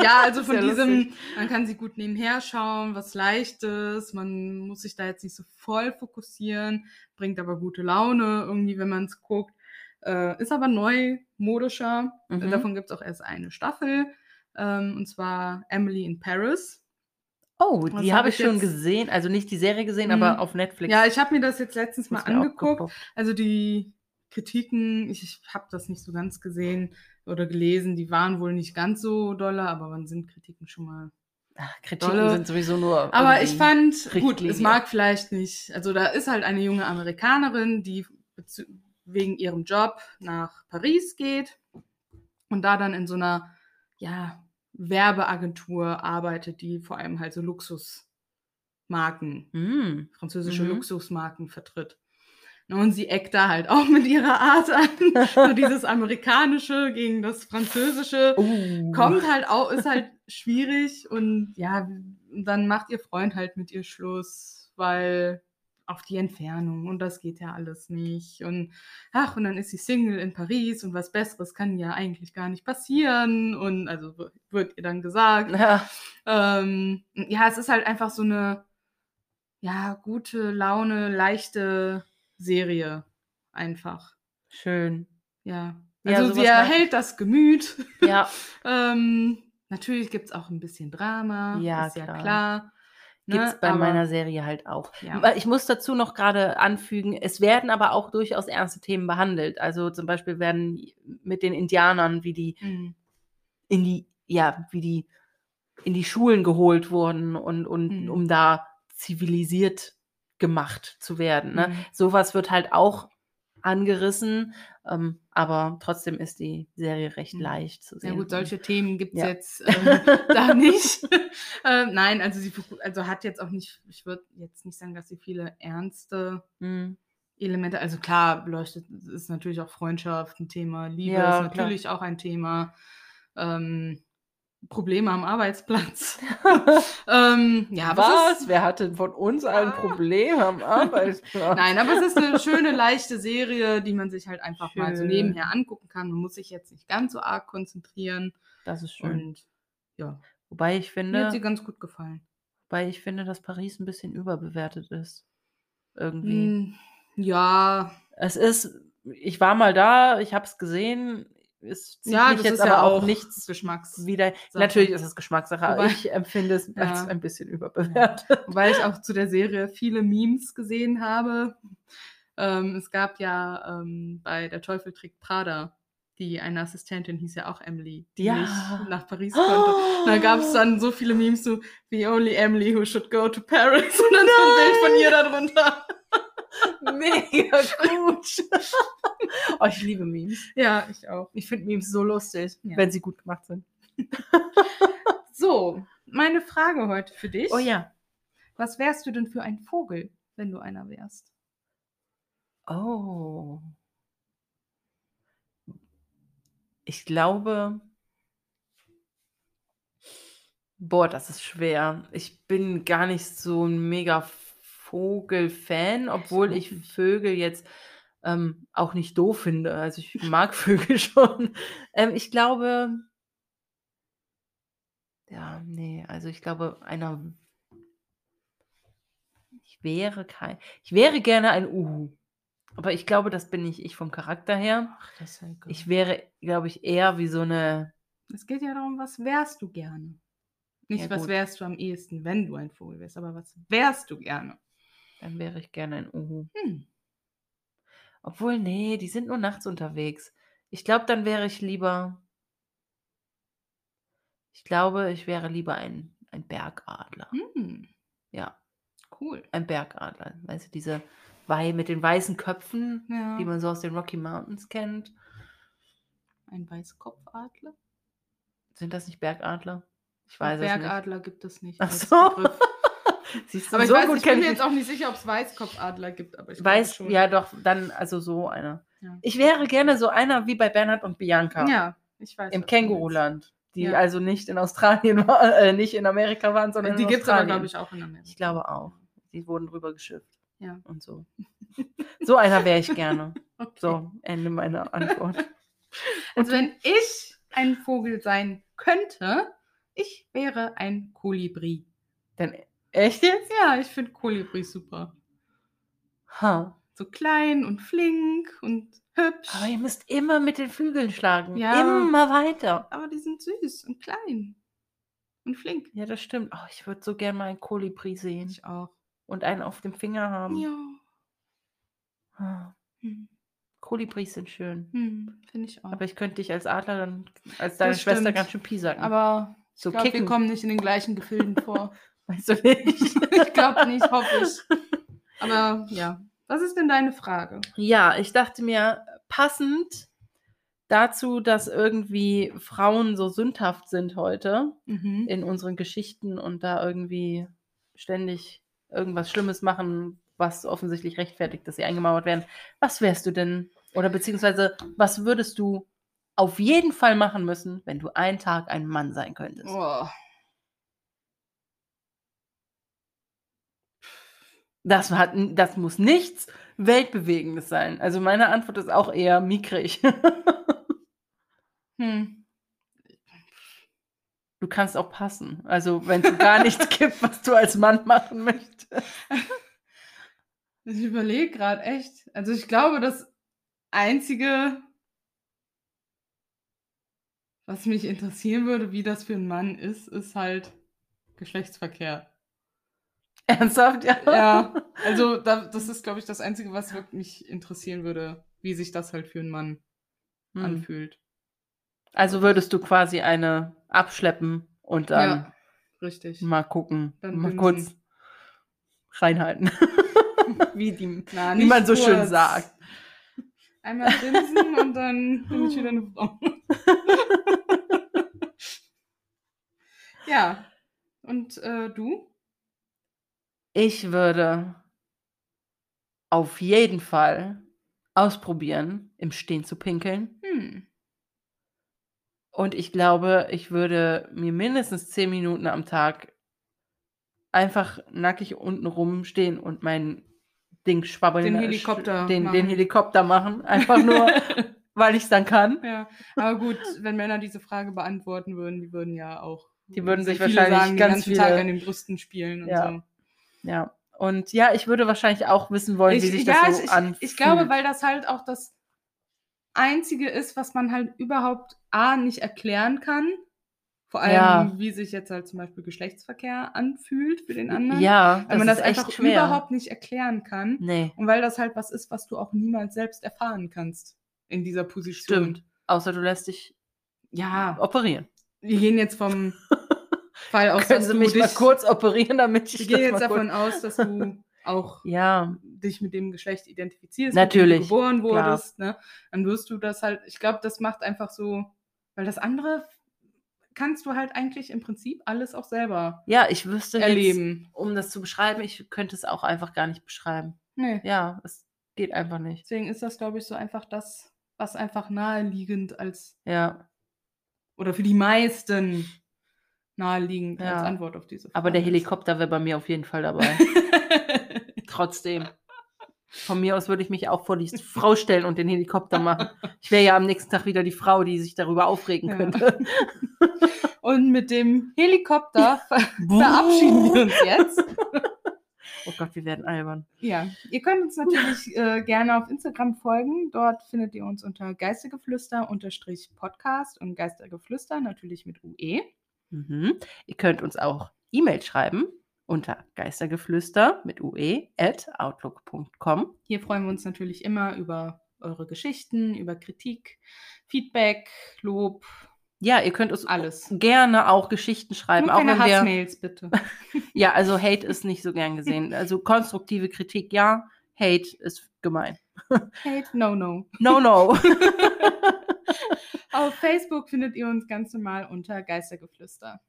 Ja, also von Sehr diesem, lustig. man kann sie gut nebenher schauen, was Leichtes, man muss sich da jetzt nicht so voll fokussieren, bringt aber gute Laune irgendwie, wenn man es guckt. Äh, ist aber neu, modischer. Mhm. Davon gibt es auch erst eine Staffel. Ähm, und zwar Emily in Paris. Oh, die hab habe ich ich schon gesehen. Also nicht die Serie gesehen, Mhm. aber auf Netflix. Ja, ich habe mir das jetzt letztens mal angeguckt. geguckt. Also die Kritiken, ich, ich habe das nicht so ganz gesehen oder gelesen, die waren wohl nicht ganz so dolle, aber wann sind Kritiken schon mal Ach, Kritiken Dolle. sind sowieso nur. Aber ich fand, gut, es mag vielleicht nicht. Also da ist halt eine junge Amerikanerin, die wegen ihrem Job nach Paris geht und da dann in so einer, ja, Werbeagentur arbeitet, die vor allem halt so Luxusmarken, Hm. französische Mhm. Luxusmarken vertritt. Und sie eckt da halt auch mit ihrer Art an. so dieses Amerikanische gegen das Französische Uh. kommt halt auch, ist halt schwierig und ja, dann macht ihr Freund halt mit ihr Schluss, weil auf die Entfernung und das geht ja alles nicht und ach, und dann ist sie Single in Paris und was Besseres kann ja eigentlich gar nicht passieren und also wird ihr dann gesagt. Ja. Ähm, ja, es ist halt einfach so eine, ja, gute Laune, leichte Serie einfach. Schön. Ja. Ja, Also sowas sie erhält das Gemüt. Ja. Ähm, natürlich gibt es auch ein bisschen Drama, Ja, ist ja klar. Klar. Gibt's ne? bei Aber- meiner Serie halt auch. Ja. Aber Ich muss dazu noch gerade anfügen, es werden aber auch durchaus ernste Themen behandelt. Also zum Beispiel werden mit den Indianern, wie die Mhm. in die, ja, wie die in die Schulen geholt wurden und, und Mhm. um da zivilisiert gemacht zu werden. Ne? Mhm. Sowas wird halt auch angerissen, ähm, aber trotzdem ist die Serie recht Mhm. leicht zu sehen. Ja gut, solche Themen gibt es Ja. jetzt ähm, da nicht. ähm, nein, also sie also hat jetzt auch nicht, ich würde jetzt nicht sagen, dass sie viele ernste Mhm. Elemente, also klar, beleuchtet ist natürlich auch Freundschaft ein Thema, Liebe Ja, ist klar. natürlich auch ein Thema. Ähm, Probleme am Arbeitsplatz. ähm, ja, es ist, Wer hatte von uns ein Ah. Problem am Arbeitsplatz? Nein, aber es ist eine schöne, leichte Serie, die man sich halt einfach mal so Schön. nebenher angucken kann. Man muss sich jetzt nicht ganz so arg konzentrieren. Das ist schön. Und ja, Wobei ich mir hat sie finde, ganz gut gefallen. wobei ich finde, dass Paris ein bisschen überbewertet ist. Irgendwie. Hm, ja, Es ist, ich war mal da, ich habe es gesehen. Es zieht ja, mich das jetzt ist aber ja auch nichts Geschmacks. wieder. Natürlich ist es Geschmackssache, aber ich empfinde es als Ja. ein bisschen überbewertet. Weil ich auch zu der Serie viele Memes gesehen habe. Ähm, es gab ja ähm, bei Der Teufel trägt Prada die eine Assistentin hieß ja auch Emily, die Ja. nicht nach Paris konnte. Und da gab es dann so viele Memes so, the only Emily who should go to Paris. Und dann so ein Bild von ihr darunter. Mega gut. oh, ich liebe Memes. Ja, ich auch. Ich finde Memes so lustig, Ja. wenn sie gut gemacht sind. So, meine Frage heute für dich. Oh ja. Was wärst du denn für ein Vogel, wenn du einer wärst? Oh. Ich glaube. Boah, das ist schwer. Ich bin gar nicht so ein mega Vogelfan, obwohl ich. Vögel jetzt ähm, auch nicht doof finde. Also ich mag Vögel schon. Ähm, ich glaube. Ja, nee, also ich glaube, einer. Ich wäre kein. Ich wäre gerne ein Uhu. Aber ich glaube, das bin nicht ich vom Charakter her. Ach. Ich wäre, glaube ich, eher wie so eine. Es geht ja darum, was wärst du gerne? Nicht, Ja, was wärst du am ehesten, wenn du ein Vogel wärst, aber was wärst du gerne? Dann wäre ich gerne ein Uhu. Hm. Obwohl, nee, die sind nur nachts unterwegs. Ich glaube, dann wäre ich lieber. Ich glaube, ich wäre lieber ein, ein Bergadler. Hm. Ja, Cool. ein Bergadler. Weißt du, diese Wei mit den weißen Köpfen, Ja. die man so aus den Rocky Mountains kennt. Ein Weißkopfadler? Sind das nicht Bergadler? Ich weiß es nicht. Bergadler gibt es nicht. Ach so. Begriff. Siehst du, Aber ich, so weiß, gut ich bin ich mir mich jetzt auch nicht sicher, ob es Weißkopfadler gibt, aber ich Weiß, schon. ja doch, dann also so einer. Ja. Ich wäre gerne so einer wie bei Bernhard und Bianca Ja, ich weiß. im Känguruland, die Ja. also nicht in Australien war, äh, nicht in Amerika waren, sondern. Die in gibt es aber, Australien. glaube ich, auch in Amerika. Ich glaube auch. Die wurden rüber geschifft Ja. und so. So einer wäre ich gerne. Okay. So, Ende meiner Antwort. Also wenn ich ein Vogel sein könnte, ich wäre ein Kolibri. Denn echt jetzt? Ja, ich finde Kolibri super. Ha. So klein und flink und hübsch. Aber ihr müsst immer mit den Flügeln schlagen. Ja. Immer weiter. Aber die sind süß und klein und flink. Ja, das stimmt. Oh, ich würde so gerne mal einen Kolibri sehen Ich auch. und einen auf dem Finger haben. Ja. Ah. Hm. Kolibris sind schön. Hm, finde ich auch. Aber ich könnte dich als Adler dann, als deine Das Schwester stimmt. ganz schön piesacken. Aber so ich glaube, wir kommen nicht in den gleichen Gefilden vor. Weißt du nicht? ich glaube nicht, hoffe ich. Aber ja. Was ist denn deine Frage? ja, ich dachte mir, passend dazu, dass irgendwie Frauen so sündhaft sind heute Mhm. in unseren Geschichten und da irgendwie ständig irgendwas Schlimmes machen, was offensichtlich rechtfertigt, dass sie eingemauert werden. Was wärst du denn? Oder beziehungsweise, was würdest du auf jeden Fall machen müssen, wenn du einen Tag ein Mann sein könntest? Oh. Das, hat, das muss nichts Weltbewegendes sein. Also meine Antwort ist auch eher mickrig. Hm. Du kannst auch passen. Also wenn es gar nichts gibt, was du als Mann machen möchtest. Ich überlege gerade echt. Also ich glaube, das Einzige, was mich interessieren würde, wie das für einen Mann ist, ist halt Geschlechtsverkehr. Ernsthaft, ja? Ja, also da, das ist, glaube ich, das Einzige, was wirklich mich interessieren würde, wie sich das halt für einen Mann Hm. anfühlt. Also würdest du quasi eine abschleppen und dann ja, richtig. mal gucken, Dann mal bimsen. kurz reinhalten. wie, die, Na, wie man so schön kurz. sagt. Einmal bimsen und dann bin ich wieder eine Frau. ja. Und äh, du? Ich würde auf jeden Fall ausprobieren, im Stehen zu pinkeln. Hm. Und ich glaube, ich würde mir mindestens zehn Minuten am Tag einfach nackig unten rumstehen und mein Ding schwabbeln. Den äh, Helikopter Den, den machen. Helikopter machen. Einfach nur, weil ich es dann kann. Ja, aber gut, wenn Männer diese Frage beantworten würden, die würden ja auch. Die würden sich wahrscheinlich sagen, ganz den ganzen Tag viele- an den Brüsten spielen und Ja. so. Ja. Und ja, ich würde wahrscheinlich auch wissen wollen, wie sich ja, das so ich, anfühlt. ich glaube, weil das halt auch das Einzige ist, was man halt überhaupt A nicht erklären kann. Vor allem, Ja. wie sich jetzt halt zum Beispiel Geschlechtsverkehr anfühlt für den anderen. Ja, Weil man das einfach schwer. überhaupt nicht erklären kann. Nee, Und weil das halt was ist, was du auch niemals selbst erfahren kannst in dieser Position. stimmt. Außer du lässt dich Ja, operieren. wir gehen jetzt vom Fall aus, Können dass Sie mich dich, mal kurz operieren, damit ich das gehen jetzt davon aus, dass du auch Ja, dich mit dem Geschlecht identifizierst, Natürlich, mit dem du geboren wurdest, ne? dann wirst du das halt, ich glaube, das macht einfach so, weil das andere kannst du halt eigentlich im Prinzip alles auch selber ja, ich wüsste jetzt, erleben. um das zu beschreiben, ich könnte es auch einfach gar nicht beschreiben. Nee. Ja, es geht einfach nicht. Deswegen ist das, glaube ich, so einfach das, was einfach naheliegend als, Ja, oder für die meisten naheliegend Ja. als Antwort auf diese Frage. aber der. Helikopter wäre bei mir auf jeden Fall dabei. Trotzdem. Von mir aus würde ich mich auch vor die Frau stellen und den Helikopter machen. Ich wäre ja am nächsten Tag wieder die Frau, die sich darüber aufregen Ja. könnte. Und mit dem Helikopter ver verabschieden wir uns jetzt. Oh Gott, wir werden albern. Ja, ihr könnt uns natürlich äh, gerne auf Instagram folgen. Dort findet ihr uns unter Geistergeflüster-Podcast und Geistergeflüster natürlich mit UE. Mhm. Ihr könnt uns auch E-Mail schreiben unter geistergeflüster mit ue at outlook.com. Hier freuen wir uns natürlich immer über eure Geschichten, über Kritik, Feedback, Lob, Ja, ihr könnt uns alles. gerne auch Geschichten schreiben, Nur auch keine wenn wir Hassmails, bitte. ja, also Hate ist nicht so gern gesehen. Also konstruktive Kritik ja, Hate ist gemein. Hate, no, no. No, no. Auf Facebook findet ihr uns ganz normal unter Geistergeflüster.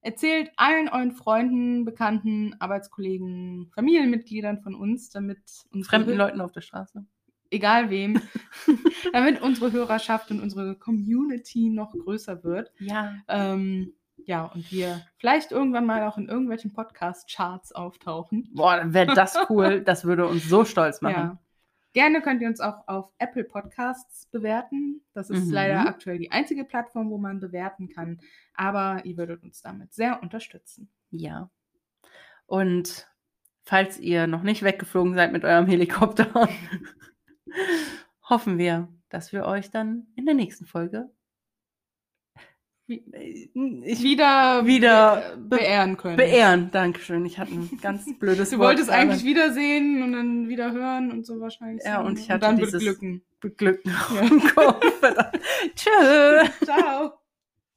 Erzählt allen euren Freunden, Bekannten, Arbeitskollegen, Familienmitgliedern von uns, damit unsere Fremden Leuten auf der Straße. egal wem, damit unsere Hörerschaft und unsere Community noch größer wird. Ja. Ähm, ja, und wir vielleicht irgendwann mal auch in irgendwelchen Podcast-Charts auftauchen. Boah, dann wäre das cool. Das würde uns so stolz machen. Ja. Gerne könnt ihr uns auch auf Apple Podcasts bewerten. Das ist Mhm. leider aktuell die einzige Plattform, wo man bewerten kann. Aber ihr würdet uns damit sehr unterstützen. Ja. Und falls ihr noch nicht weggeflogen seid mit eurem Helikopter, hoffen wir, dass wir euch dann in der nächsten Folge Wieder, Wieder be beehren können. beehren. Dankeschön. Ich hatte ein ganz blödes Du Wort wolltest gerade. eigentlich wiedersehen und dann wieder hören und so wahrscheinlich. Ja, sagen. und ich hatte dann dieses- beglücken. beglücken. Ja. Verdammt. Tschö. Ciao.